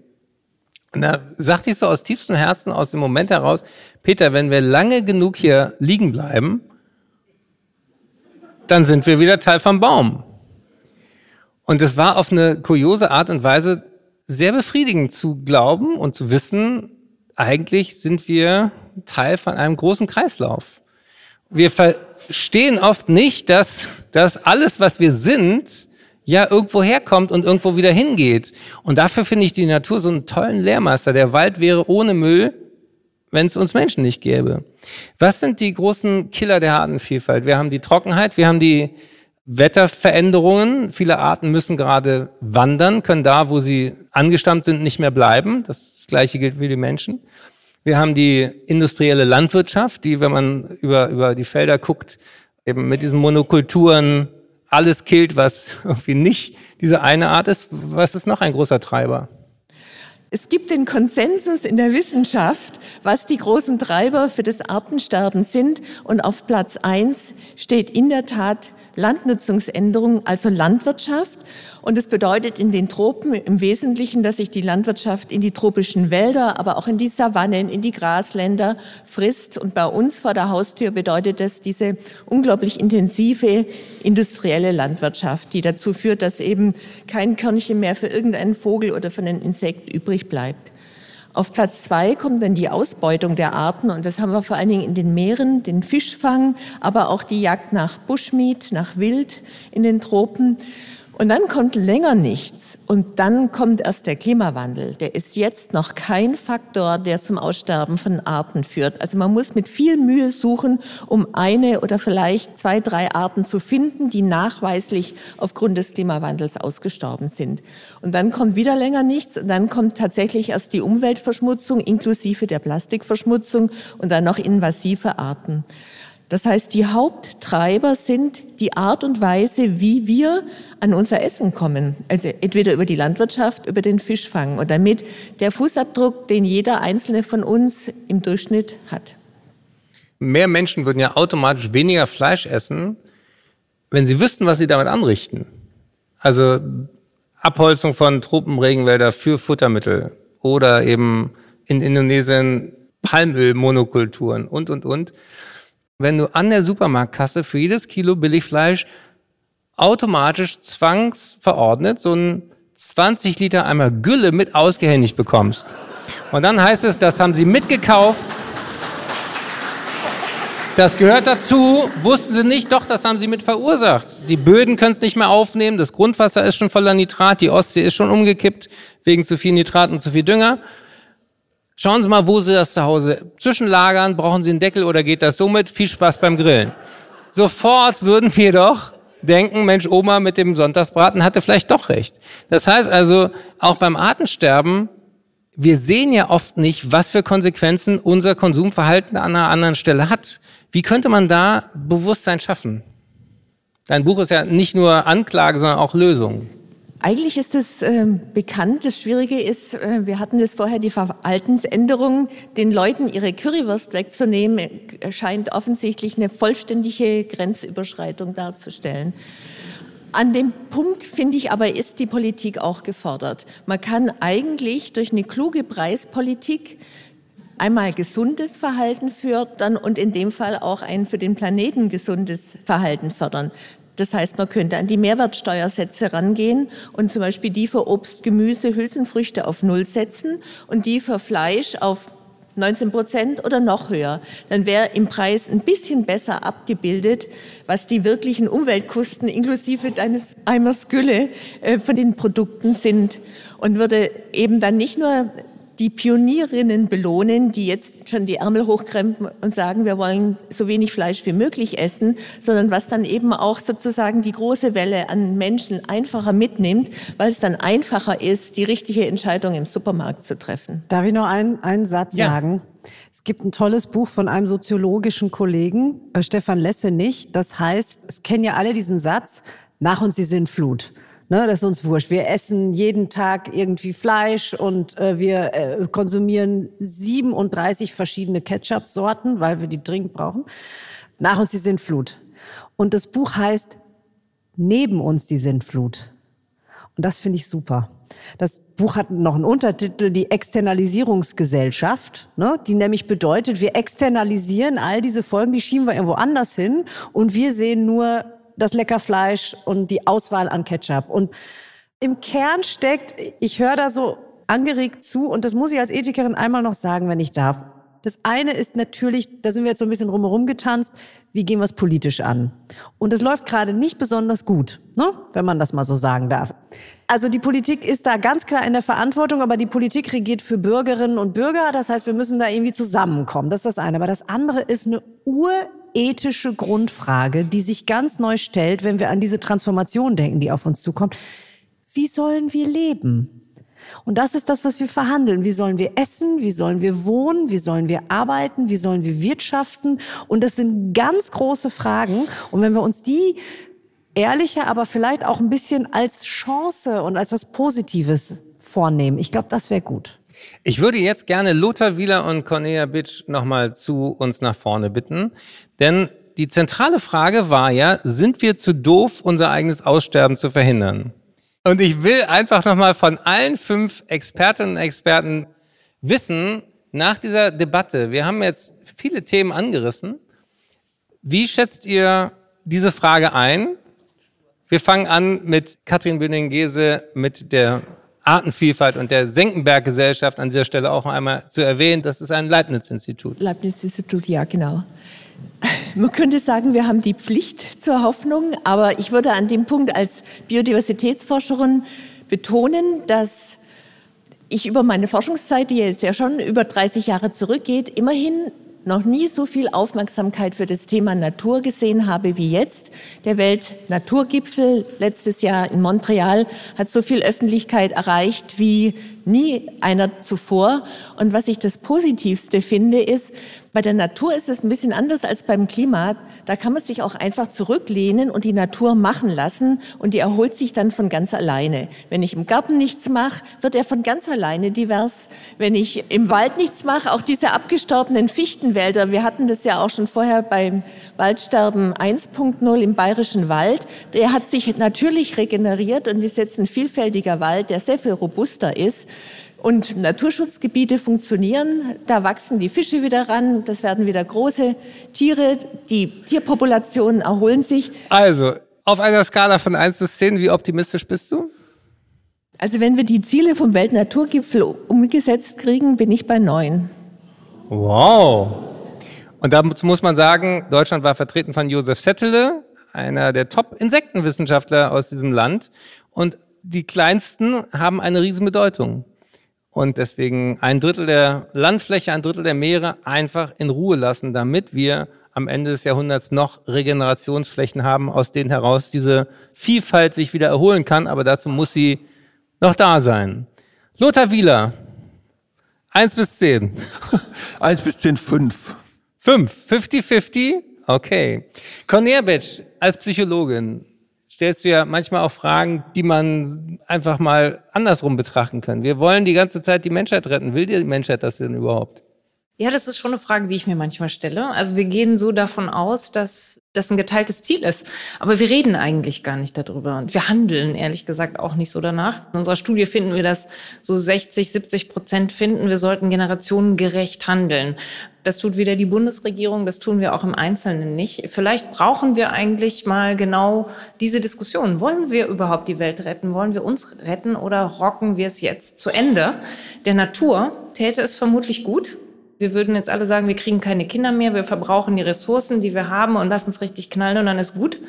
Und da sagte ich so aus tiefstem Herzen, aus dem Moment heraus, Peter, wenn wir lange genug hier liegen bleiben, dann sind wir wieder Teil vom Baum. Und es war auf eine kuriose Art und Weise sehr befriedigend zu glauben und zu wissen, eigentlich sind wir Teil von einem großen Kreislauf. Wir verstehen oft nicht, dass, dass alles, was wir sind, ja irgendwo herkommt und irgendwo wieder hingeht. Und dafür finde ich die Natur so einen tollen Lehrmeister. Der Wald wäre ohne Müll wenn es uns Menschen nicht gäbe. Was sind die großen Killer der Artenvielfalt? Wir haben die Trockenheit, wir haben die Wetterveränderungen. Viele Arten müssen gerade wandern, können da, wo sie angestammt sind, nicht mehr bleiben. Das gleiche gilt für die Menschen. Wir haben die industrielle Landwirtschaft, die, wenn man über, über die Felder guckt, eben mit diesen Monokulturen alles killt, was irgendwie nicht diese eine Art ist. Was ist noch ein großer Treiber? Es gibt den Konsensus in der Wissenschaft, was die großen Treiber für das Artensterben sind. Und auf Platz eins steht in der Tat Landnutzungsänderung, also Landwirtschaft. Und es bedeutet in den Tropen im Wesentlichen, dass sich die Landwirtschaft in die tropischen Wälder, aber auch in die Savannen, in die Grasländer frisst. Und bei uns vor der Haustür bedeutet das diese unglaublich intensive industrielle Landwirtschaft, die dazu führt, dass eben kein Körnchen mehr für irgendeinen Vogel oder für einen Insekt übrig bleibt. Auf Platz zwei kommt dann die Ausbeutung der Arten und das haben wir vor allen Dingen in den Meeren, den Fischfang, aber auch die Jagd nach Bushmeat, nach Wild in den Tropen. Und dann kommt länger nichts und dann kommt erst der Klimawandel. Der ist jetzt noch kein Faktor, der zum Aussterben von Arten führt. Also man muss mit viel Mühe suchen, um eine oder vielleicht zwei, drei Arten zu finden, die nachweislich aufgrund des Klimawandels ausgestorben sind. Und dann kommt wieder länger nichts und dann kommt tatsächlich erst die Umweltverschmutzung inklusive der Plastikverschmutzung und dann noch invasive Arten. Das heißt, die Haupttreiber sind die Art und Weise, wie wir an unser Essen kommen. Also entweder über die Landwirtschaft, über den Fischfang und damit der Fußabdruck, den jeder einzelne von uns im Durchschnitt hat. Mehr Menschen würden ja automatisch weniger Fleisch essen, wenn sie wüssten, was sie damit anrichten. Also Abholzung von Tropenregenwälder für Futtermittel oder eben in Indonesien Palmölmonokulturen und, und, und wenn du an der Supermarktkasse für jedes Kilo Billigfleisch automatisch zwangsverordnet so einen 20 Liter Eimer Gülle mit ausgehändigt bekommst. Und dann heißt es, das haben sie mitgekauft. Das gehört dazu. Wussten sie nicht? Doch, das haben sie mit verursacht. Die Böden können es nicht mehr aufnehmen. Das Grundwasser ist schon voller Nitrat. Die Ostsee ist schon umgekippt wegen zu viel Nitrat und zu viel Dünger. Schauen Sie mal, wo Sie das zu Hause zwischenlagern. Brauchen Sie einen Deckel oder geht das somit? Viel Spaß beim Grillen. Sofort würden wir doch denken, Mensch, Oma mit dem Sonntagsbraten hatte vielleicht doch recht. Das heißt also, auch beim Artensterben, wir sehen ja oft nicht, was für Konsequenzen unser Konsumverhalten an einer anderen Stelle hat. Wie könnte man da Bewusstsein schaffen? Dein Buch ist ja nicht nur Anklage, sondern auch Lösung. Eigentlich ist es äh, bekannt. Das Schwierige ist, äh, wir hatten das vorher, die Verhaltensänderung, den Leuten ihre Currywurst wegzunehmen, äh, scheint offensichtlich eine vollständige Grenzüberschreitung darzustellen. An dem Punkt, finde ich aber, ist die Politik auch gefordert. Man kann eigentlich durch eine kluge Preispolitik einmal gesundes Verhalten fördern und in dem Fall auch ein für den Planeten gesundes Verhalten fördern. Das heißt, man könnte an die Mehrwertsteuersätze rangehen und zum Beispiel die für Obst, Gemüse, Hülsenfrüchte auf Null setzen und die für Fleisch auf 19 Prozent oder noch höher. Dann wäre im Preis ein bisschen besser abgebildet, was die wirklichen Umweltkosten inklusive deines Eimers Gülle äh, von den Produkten sind und würde eben dann nicht nur die Pionierinnen belohnen, die jetzt schon die Ärmel hochkrempeln und sagen, wir wollen so wenig Fleisch wie möglich essen, sondern was dann eben auch sozusagen die große Welle an Menschen einfacher mitnimmt, weil es dann einfacher ist, die richtige Entscheidung im Supermarkt zu treffen. Darf ich noch einen, einen Satz ja. sagen? Es gibt ein tolles Buch von einem soziologischen Kollegen, äh, Stefan Lessenich. Das heißt, es kennen ja alle diesen Satz, nach uns die Sintflut. Ne, das ist uns wurscht. Wir essen jeden Tag irgendwie Fleisch und äh, wir äh, konsumieren 37 verschiedene Ketchup-Sorten, weil wir die dringend brauchen. Nach uns die Sintflut. Und das Buch heißt Neben uns die Sintflut. Und das finde ich super. Das Buch hat noch einen Untertitel, die Externalisierungsgesellschaft, ne, die nämlich bedeutet, wir externalisieren all diese Folgen, die schieben wir irgendwo anders hin und wir sehen nur das lecker Fleisch und die Auswahl an Ketchup. Und im Kern steckt, ich höre da so angeregt zu und das muss ich als Ethikerin einmal noch sagen, wenn ich darf. Das eine ist natürlich, da sind wir jetzt so ein bisschen rumherum getanzt, wie gehen wir es politisch an? Und es läuft gerade nicht besonders gut, ne? wenn man das mal so sagen darf. Also die Politik ist da ganz klar in der Verantwortung, aber die Politik regiert für Bürgerinnen und Bürger. Das heißt, wir müssen da irgendwie zusammenkommen. Das ist das eine. Aber das andere ist eine urethische Grundfrage, die sich ganz neu stellt, wenn wir an diese Transformation denken, die auf uns zukommt. Wie sollen wir leben? Und das ist das, was wir verhandeln. Wie sollen wir essen? Wie sollen wir wohnen? Wie sollen wir arbeiten? Wie sollen wir wirtschaften? Und das sind ganz große Fragen. Und wenn wir uns die ehrlicher, aber vielleicht auch ein bisschen als Chance und als was Positives vornehmen, ich glaube, das wäre gut. Ich würde jetzt gerne Lothar Wieler und Cornelia Bitsch nochmal zu uns nach vorne bitten. Denn die zentrale Frage war ja, sind wir zu doof, unser eigenes Aussterben zu verhindern? Und ich will einfach nochmal von allen fünf Expertinnen und Experten wissen, nach dieser Debatte, wir haben jetzt viele Themen angerissen, wie schätzt ihr diese Frage ein? Wir fangen an mit Katrin Bünding-Gese, mit der Artenvielfalt und der Senckenberg-Gesellschaft an dieser Stelle auch einmal zu erwähnen. Das ist ein Leibniz-Institut. Leibniz-Institut, ja, genau. Man könnte sagen, wir haben die Pflicht zur Hoffnung, aber ich würde an dem Punkt als Biodiversitätsforscherin betonen, dass ich über meine Forschungszeit, die jetzt ja schon über 30 Jahre zurückgeht, immerhin noch nie so viel Aufmerksamkeit für das Thema Natur gesehen habe wie jetzt. Der Weltnaturgipfel letztes Jahr in Montreal hat so viel Öffentlichkeit erreicht wie nie einer zuvor. Und was ich das Positivste finde, ist, bei der Natur ist es ein bisschen anders als beim Klima. Da kann man sich auch einfach zurücklehnen und die Natur machen lassen und die erholt sich dann von ganz alleine. Wenn ich im Garten nichts mache, wird er von ganz alleine divers. Wenn ich im Wald nichts mache, auch diese abgestorbenen Fichtenwälder, wir hatten das ja auch schon vorher beim Waldsterben 1.0 im Bayerischen Wald, der hat sich natürlich regeneriert und ist jetzt ein vielfältiger Wald, der sehr viel robuster ist. Und Naturschutzgebiete funktionieren, da wachsen die Fische wieder ran, das werden wieder große Tiere, die Tierpopulationen erholen sich. Also, auf einer Skala von 1 bis 10, wie optimistisch bist du? Also, wenn wir die Ziele vom Weltnaturgipfel umgesetzt kriegen, bin ich bei 9. Wow. Und da muss man sagen, Deutschland war vertreten von Josef Settele, einer der Top-Insektenwissenschaftler aus diesem Land. Und die Kleinsten haben eine riesen Bedeutung und deswegen ein Drittel der Landfläche, ein Drittel der Meere einfach in Ruhe lassen, damit wir am Ende des Jahrhunderts noch Regenerationsflächen haben, aus denen heraus diese Vielfalt sich wieder erholen kann, aber dazu muss sie noch da sein. Lothar Wieler, eins bis zehn. eins bis zehn, fünf. Fünf, 50-50? Okay. Cornelia Betsch, als Psychologin, stellst du ja manchmal auch Fragen, die man einfach mal andersrum betrachten kann. Wir wollen die ganze Zeit die Menschheit retten. Will die Menschheit das denn überhaupt? Ja, das ist schon eine Frage, die ich mir manchmal stelle. Also wir gehen so davon aus, dass das ein geteiltes Ziel ist. Aber wir reden eigentlich gar nicht darüber. Und wir handeln ehrlich gesagt auch nicht so danach. In unserer Studie finden wir, dass so 60, 70 Prozent finden, wir sollten generationengerecht handeln. Das tut weder die Bundesregierung, das tun wir auch im Einzelnen nicht. Vielleicht brauchen wir eigentlich mal genau diese Diskussion. Wollen wir überhaupt die Welt retten? Wollen wir uns retten oder rocken wir es jetzt zu Ende? Der Natur täte es vermutlich gut, Wir würden jetzt alle sagen, wir kriegen keine Kinder mehr, wir verbrauchen die Ressourcen, die wir haben und lassen es richtig knallen und dann ist gut.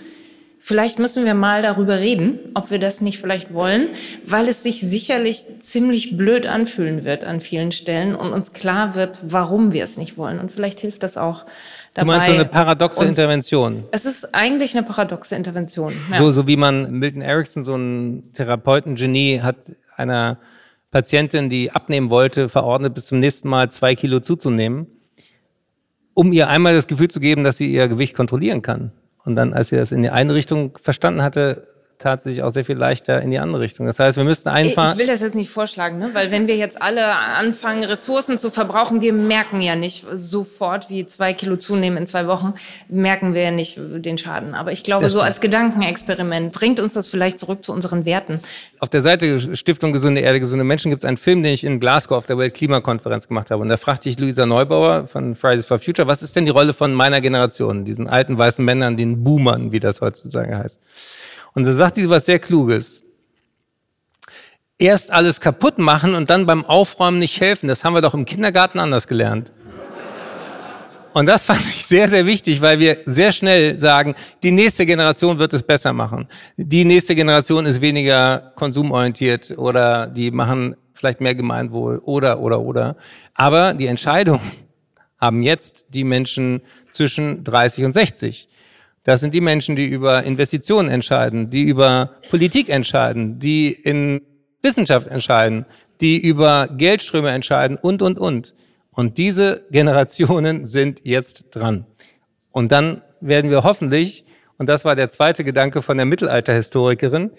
Vielleicht müssen wir mal darüber reden, ob wir das nicht vielleicht wollen, weil es sich sicherlich ziemlich blöd anfühlen wird an vielen Stellen und uns klar wird, warum wir es nicht wollen. Und vielleicht hilft das auch dabei. Du meinst so eine paradoxe uns- Intervention? Es ist eigentlich eine paradoxe Intervention. Ja. So, so wie man Milton Erickson, so ein Therapeutengenie, hat einer Patientin, die abnehmen wollte, verordnet, bis zum nächsten Mal zwei Kilo zuzunehmen, um ihr einmal das Gefühl zu geben, dass sie ihr Gewicht kontrollieren kann. Und dann, als sie das in die eine Richtung verstanden hatte, tat sie sich auch sehr viel leichter in die andere Richtung. Das heißt, wir müssten einfach... Ich will das jetzt nicht vorschlagen, ne? weil wenn wir jetzt alle anfangen, Ressourcen zu verbrauchen, wir merken ja nicht sofort, wie zwei Kilo zunehmen in zwei Wochen, merken wir ja nicht den Schaden. Aber ich glaube, so als Gedankenexperiment bringt uns das vielleicht zurück zu unseren Werten. Auf der Seite Stiftung Gesunde Erde, gesunde Menschen gibt es einen Film, den ich in Glasgow auf der Weltklimakonferenz gemacht habe. Und da fragte ich Luisa Neubauer von Fridays for Future, was ist denn die Rolle von meiner Generation, diesen alten weißen Männern, den Boomern, wie das heutzutage heißt. Und da sagt sie was sehr Kluges. Erst alles kaputt machen und dann beim Aufräumen nicht helfen. Das haben wir doch im Kindergarten anders gelernt. Und das fand ich sehr, sehr wichtig, weil wir sehr schnell sagen, die nächste Generation wird es besser machen. Die nächste Generation ist weniger konsumorientiert oder die machen vielleicht mehr Gemeinwohl oder, oder, oder. Aber die Entscheidung haben jetzt die Menschen zwischen 30 und 60. Das sind die Menschen, die über Investitionen entscheiden, die über Politik entscheiden, die in Wissenschaft entscheiden, die über Geldströme entscheiden und, und, und. Und diese Generationen sind jetzt dran. Und dann werden wir hoffentlich, und das war der zweite Gedanke von der Mittelalterhistorikerin,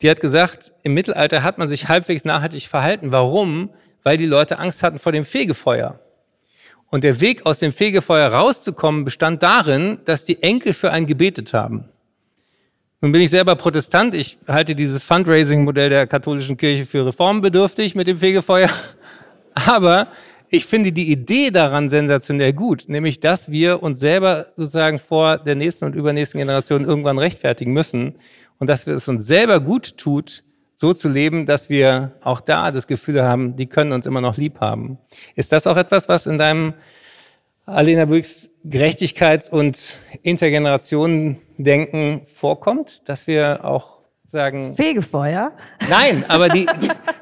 die hat gesagt, im Mittelalter hat man sich halbwegs nachhaltig verhalten. Warum? Weil die Leute Angst hatten vor dem Fegefeuer. Und der Weg aus dem Fegefeuer rauszukommen bestand darin, dass die Enkel für einen gebetet haben. Nun bin ich selber Protestant. Ich halte dieses Fundraising-Modell der katholischen Kirche für reformbedürftig mit dem Fegefeuer. Aber ich finde die Idee daran sensationell gut, nämlich dass wir uns selber sozusagen vor der nächsten und übernächsten Generation irgendwann rechtfertigen müssen und dass es uns selber gut tut, so zu leben, dass wir auch da das Gefühl haben, die können uns immer noch lieb haben. Ist das auch etwas, was in deinem Alena Büchs Gerechtigkeits- und Intergenerationen-Denken vorkommt, dass wir auch sagen, Fegefeuer. Nein, aber die,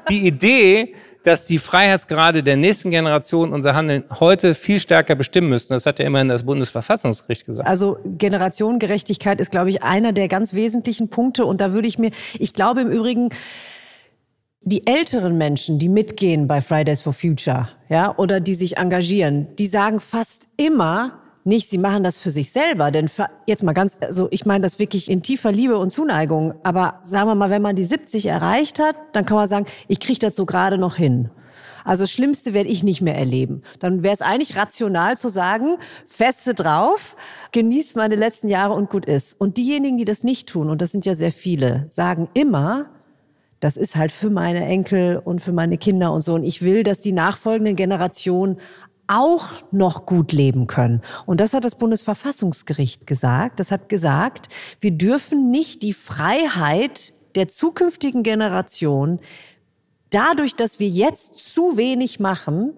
die Idee, dass die Freiheitsgrade der nächsten Generation unser Handeln heute viel stärker bestimmen müssen, das hat ja immerhin das Bundesverfassungsgericht gesagt. Also Generationengerechtigkeit ist, glaube ich, einer der ganz wesentlichen Punkte. Und da würde ich mir, ich glaube im Übrigen, die älteren Menschen, die mitgehen bei Fridays for Future, ja, oder die sich engagieren, die sagen fast immer nicht, sie machen das für sich selber, denn für, jetzt mal ganz, also ich meine das wirklich in tiefer Liebe und Zuneigung, aber sagen wir mal, wenn man die 70 erreicht hat, dann kann man sagen, ich kriege das so gerade noch hin. Also das Schlimmste werde ich nicht mehr erleben. Dann wäre es eigentlich rational zu sagen, feste drauf, genießt meine letzten Jahre und gut ist. Und diejenigen, die das nicht tun, und das sind ja sehr viele, sagen immer, das ist halt für meine Enkel und für meine Kinder und so. Und ich will, dass die nachfolgenden Generationen auch noch gut leben können. Und das hat das Bundesverfassungsgericht gesagt. Das hat gesagt, wir dürfen nicht die Freiheit der zukünftigen Generation dadurch, dass wir jetzt zu wenig machen,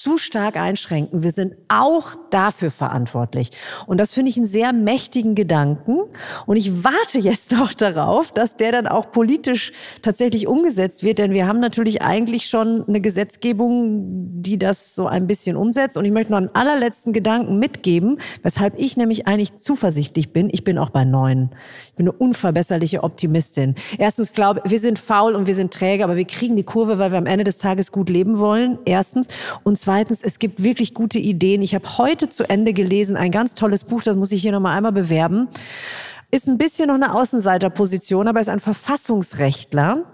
zu stark einschränken. Wir sind auch dafür verantwortlich. Und das finde ich einen sehr mächtigen Gedanken. Und ich warte jetzt noch darauf, dass der dann auch politisch tatsächlich umgesetzt wird. Denn wir haben natürlich eigentlich schon eine Gesetzgebung, die das so ein bisschen umsetzt. Und ich möchte noch einen allerletzten Gedanken mitgeben, weshalb ich nämlich eigentlich zuversichtlich bin. Ich bin auch bei neun. Ich bin eine unverbesserliche Optimistin. Erstens glaube wir sind faul und wir sind träge, aber wir kriegen die Kurve, weil wir am Ende des Tages gut leben wollen. Erstens. Und zweitens, es gibt wirklich gute Ideen. Ich habe heute zu Ende gelesen, ein ganz tolles Buch, das muss ich hier nochmal einmal bewerben. Ist ein bisschen noch eine Außenseiterposition, aber ist ein Verfassungsrechtler,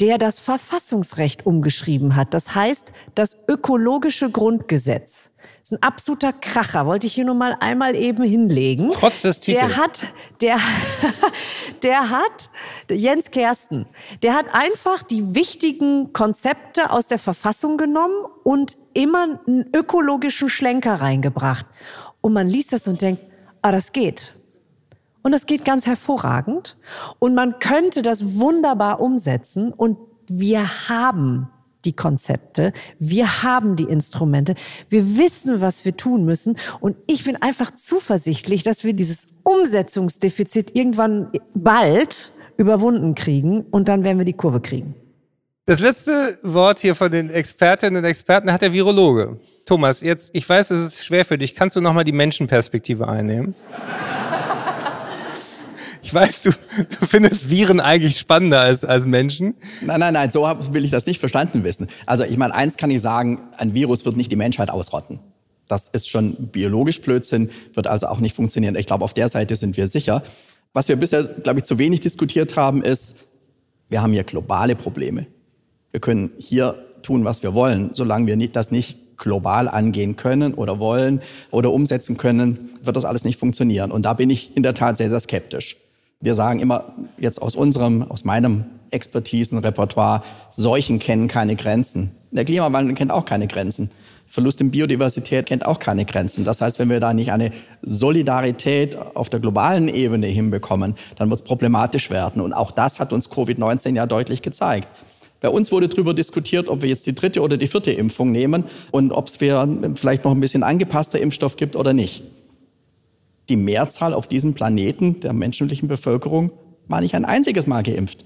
der das Verfassungsrecht umgeschrieben hat. Das heißt, das ökologische Grundgesetz. ist ein absoluter Kracher, wollte ich hier nur mal einmal eben hinlegen. Trotz des Titels. Der hat, der, der hat, Jens Kersten, der hat einfach die wichtigen Konzepte aus der Verfassung genommen und immer einen ökologischen Schlenker reingebracht. Und man liest das und denkt, ah, das geht. Und das geht ganz hervorragend. Und man könnte das wunderbar umsetzen. Und wir haben die Konzepte, wir haben die Instrumente, wir wissen, was wir tun müssen und ich bin einfach zuversichtlich, dass wir dieses Umsetzungsdefizit irgendwann bald überwunden kriegen und dann werden wir die Kurve kriegen. Das letzte Wort hier von den Expertinnen und Experten hat der Virologe. Thomas, jetzt, ich weiß, es ist schwer für dich. Kannst du nochmal die Menschenperspektive einnehmen? Ich weiß, du, du findest Viren eigentlich spannender als, als Menschen. Nein, nein, nein, so will ich das nicht verstanden wissen. Also ich meine, eins kann ich sagen, ein Virus wird nicht die Menschheit ausrotten. Das ist schon biologisch Blödsinn, wird also auch nicht funktionieren. Ich glaube, auf der Seite sind wir sicher. Was wir bisher, glaube ich, zu wenig diskutiert haben, ist, wir haben hier globale Probleme. Wir können hier tun, was wir wollen. Solange wir nicht, das nicht global angehen können oder wollen oder umsetzen können, wird das alles nicht funktionieren. Und da bin ich in der Tat sehr, sehr skeptisch. Wir sagen immer jetzt aus unserem, aus meinem Expertisenrepertoire, Seuchen kennen keine Grenzen. Der Klimawandel kennt auch keine Grenzen. Verlust in Biodiversität kennt auch keine Grenzen. Das heißt, wenn wir da nicht eine Solidarität auf der globalen Ebene hinbekommen, dann wird es problematisch werden. Und auch das hat uns Covid-19 ja deutlich gezeigt. Bei uns wurde darüber diskutiert, ob wir jetzt die dritte oder die vierte Impfung nehmen und ob es vielleicht noch ein bisschen angepasster Impfstoff gibt oder nicht. Die Mehrzahl auf diesem Planeten der menschlichen Bevölkerung war nicht ein einziges Mal geimpft.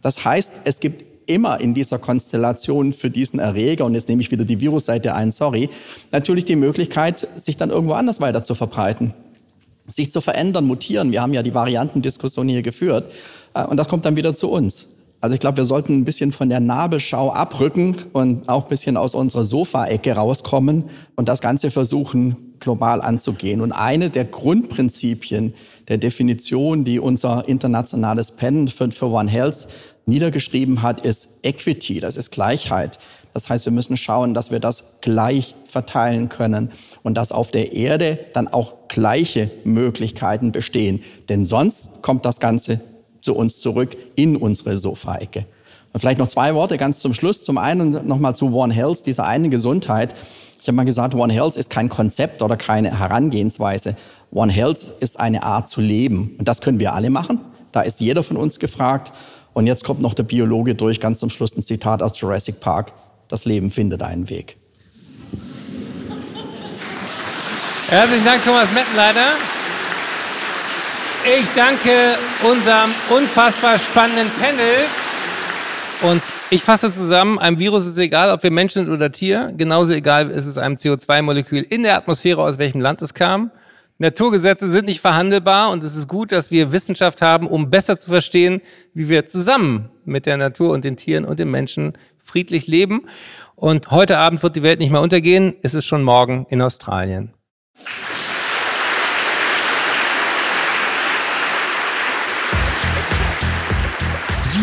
Das heißt, es gibt immer in dieser Konstellation für diesen Erreger, und jetzt nehme ich wieder die Virusseite ein, sorry, natürlich die Möglichkeit, sich dann irgendwo anders weiter zu verbreiten, sich zu verändern, mutieren. Wir haben ja die Variantendiskussion hier geführt. Äh, und das kommt dann wieder zu uns. Also ich glaube, wir sollten ein bisschen von der Nabelschau abrücken und auch ein bisschen aus unserer Sofaecke rauskommen und das Ganze versuchen, global anzugehen. Und eine der Grundprinzipien der Definition, die unser internationales Pen für, für One Health niedergeschrieben hat, ist Equity, das ist Gleichheit. Das heißt, wir müssen schauen, dass wir das gleich verteilen können und dass auf der Erde dann auch gleiche Möglichkeiten bestehen. Denn sonst kommt das Ganze zu uns zurück in unsere Sofaecke. Und vielleicht noch zwei Worte ganz zum Schluss. Zum einen nochmal zu One Health, dieser einen Gesundheit. Ich habe mal gesagt, One Health ist kein Konzept oder keine Herangehensweise. One Health ist eine Art zu leben. Und das können wir alle machen. Da ist jeder von uns gefragt. Und jetzt kommt noch der Biologe durch, ganz zum Schluss ein Zitat aus Jurassic Park. Das Leben findet einen Weg. Herzlichen Dank, Thomas Mettenleiter. Ich danke unserem unfassbar spannenden Panel. Und ich fasse zusammen, einem Virus ist egal, ob wir Menschen sind oder Tier. Genauso egal ist es einem CO2-Molekül in der Atmosphäre, aus welchem Land es kam. Naturgesetze sind nicht verhandelbar und es ist gut, dass wir Wissenschaft haben, um besser zu verstehen, wie wir zusammen mit der Natur und den Tieren und den Menschen friedlich leben. Und heute Abend wird die Welt nicht mehr untergehen. Es ist schon morgen in Australien.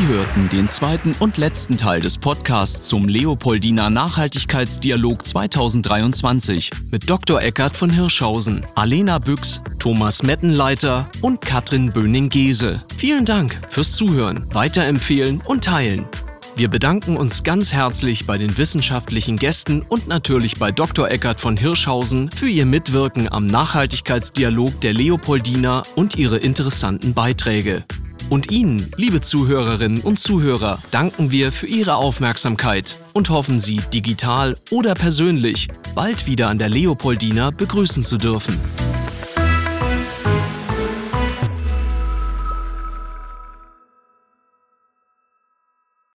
Sie hörten den zweiten und letzten Teil des Podcasts zum Leopoldiner Nachhaltigkeitsdialog 2023 mit Dr. Eckart von Hirschhausen, Alena Büchs, Thomas Mettenleiter und Katrin Böning-Gese. Vielen Dank fürs Zuhören, Weiterempfehlen und Teilen. Wir bedanken uns ganz herzlich bei den wissenschaftlichen Gästen und natürlich bei Dr. Eckart von Hirschhausen für ihr Mitwirken am Nachhaltigkeitsdialog der Leopoldina und ihre interessanten Beiträge. Und Ihnen, liebe Zuhörerinnen und Zuhörer, danken wir für Ihre Aufmerksamkeit und hoffen Sie digital oder persönlich bald wieder an der Leopoldina begrüßen zu dürfen.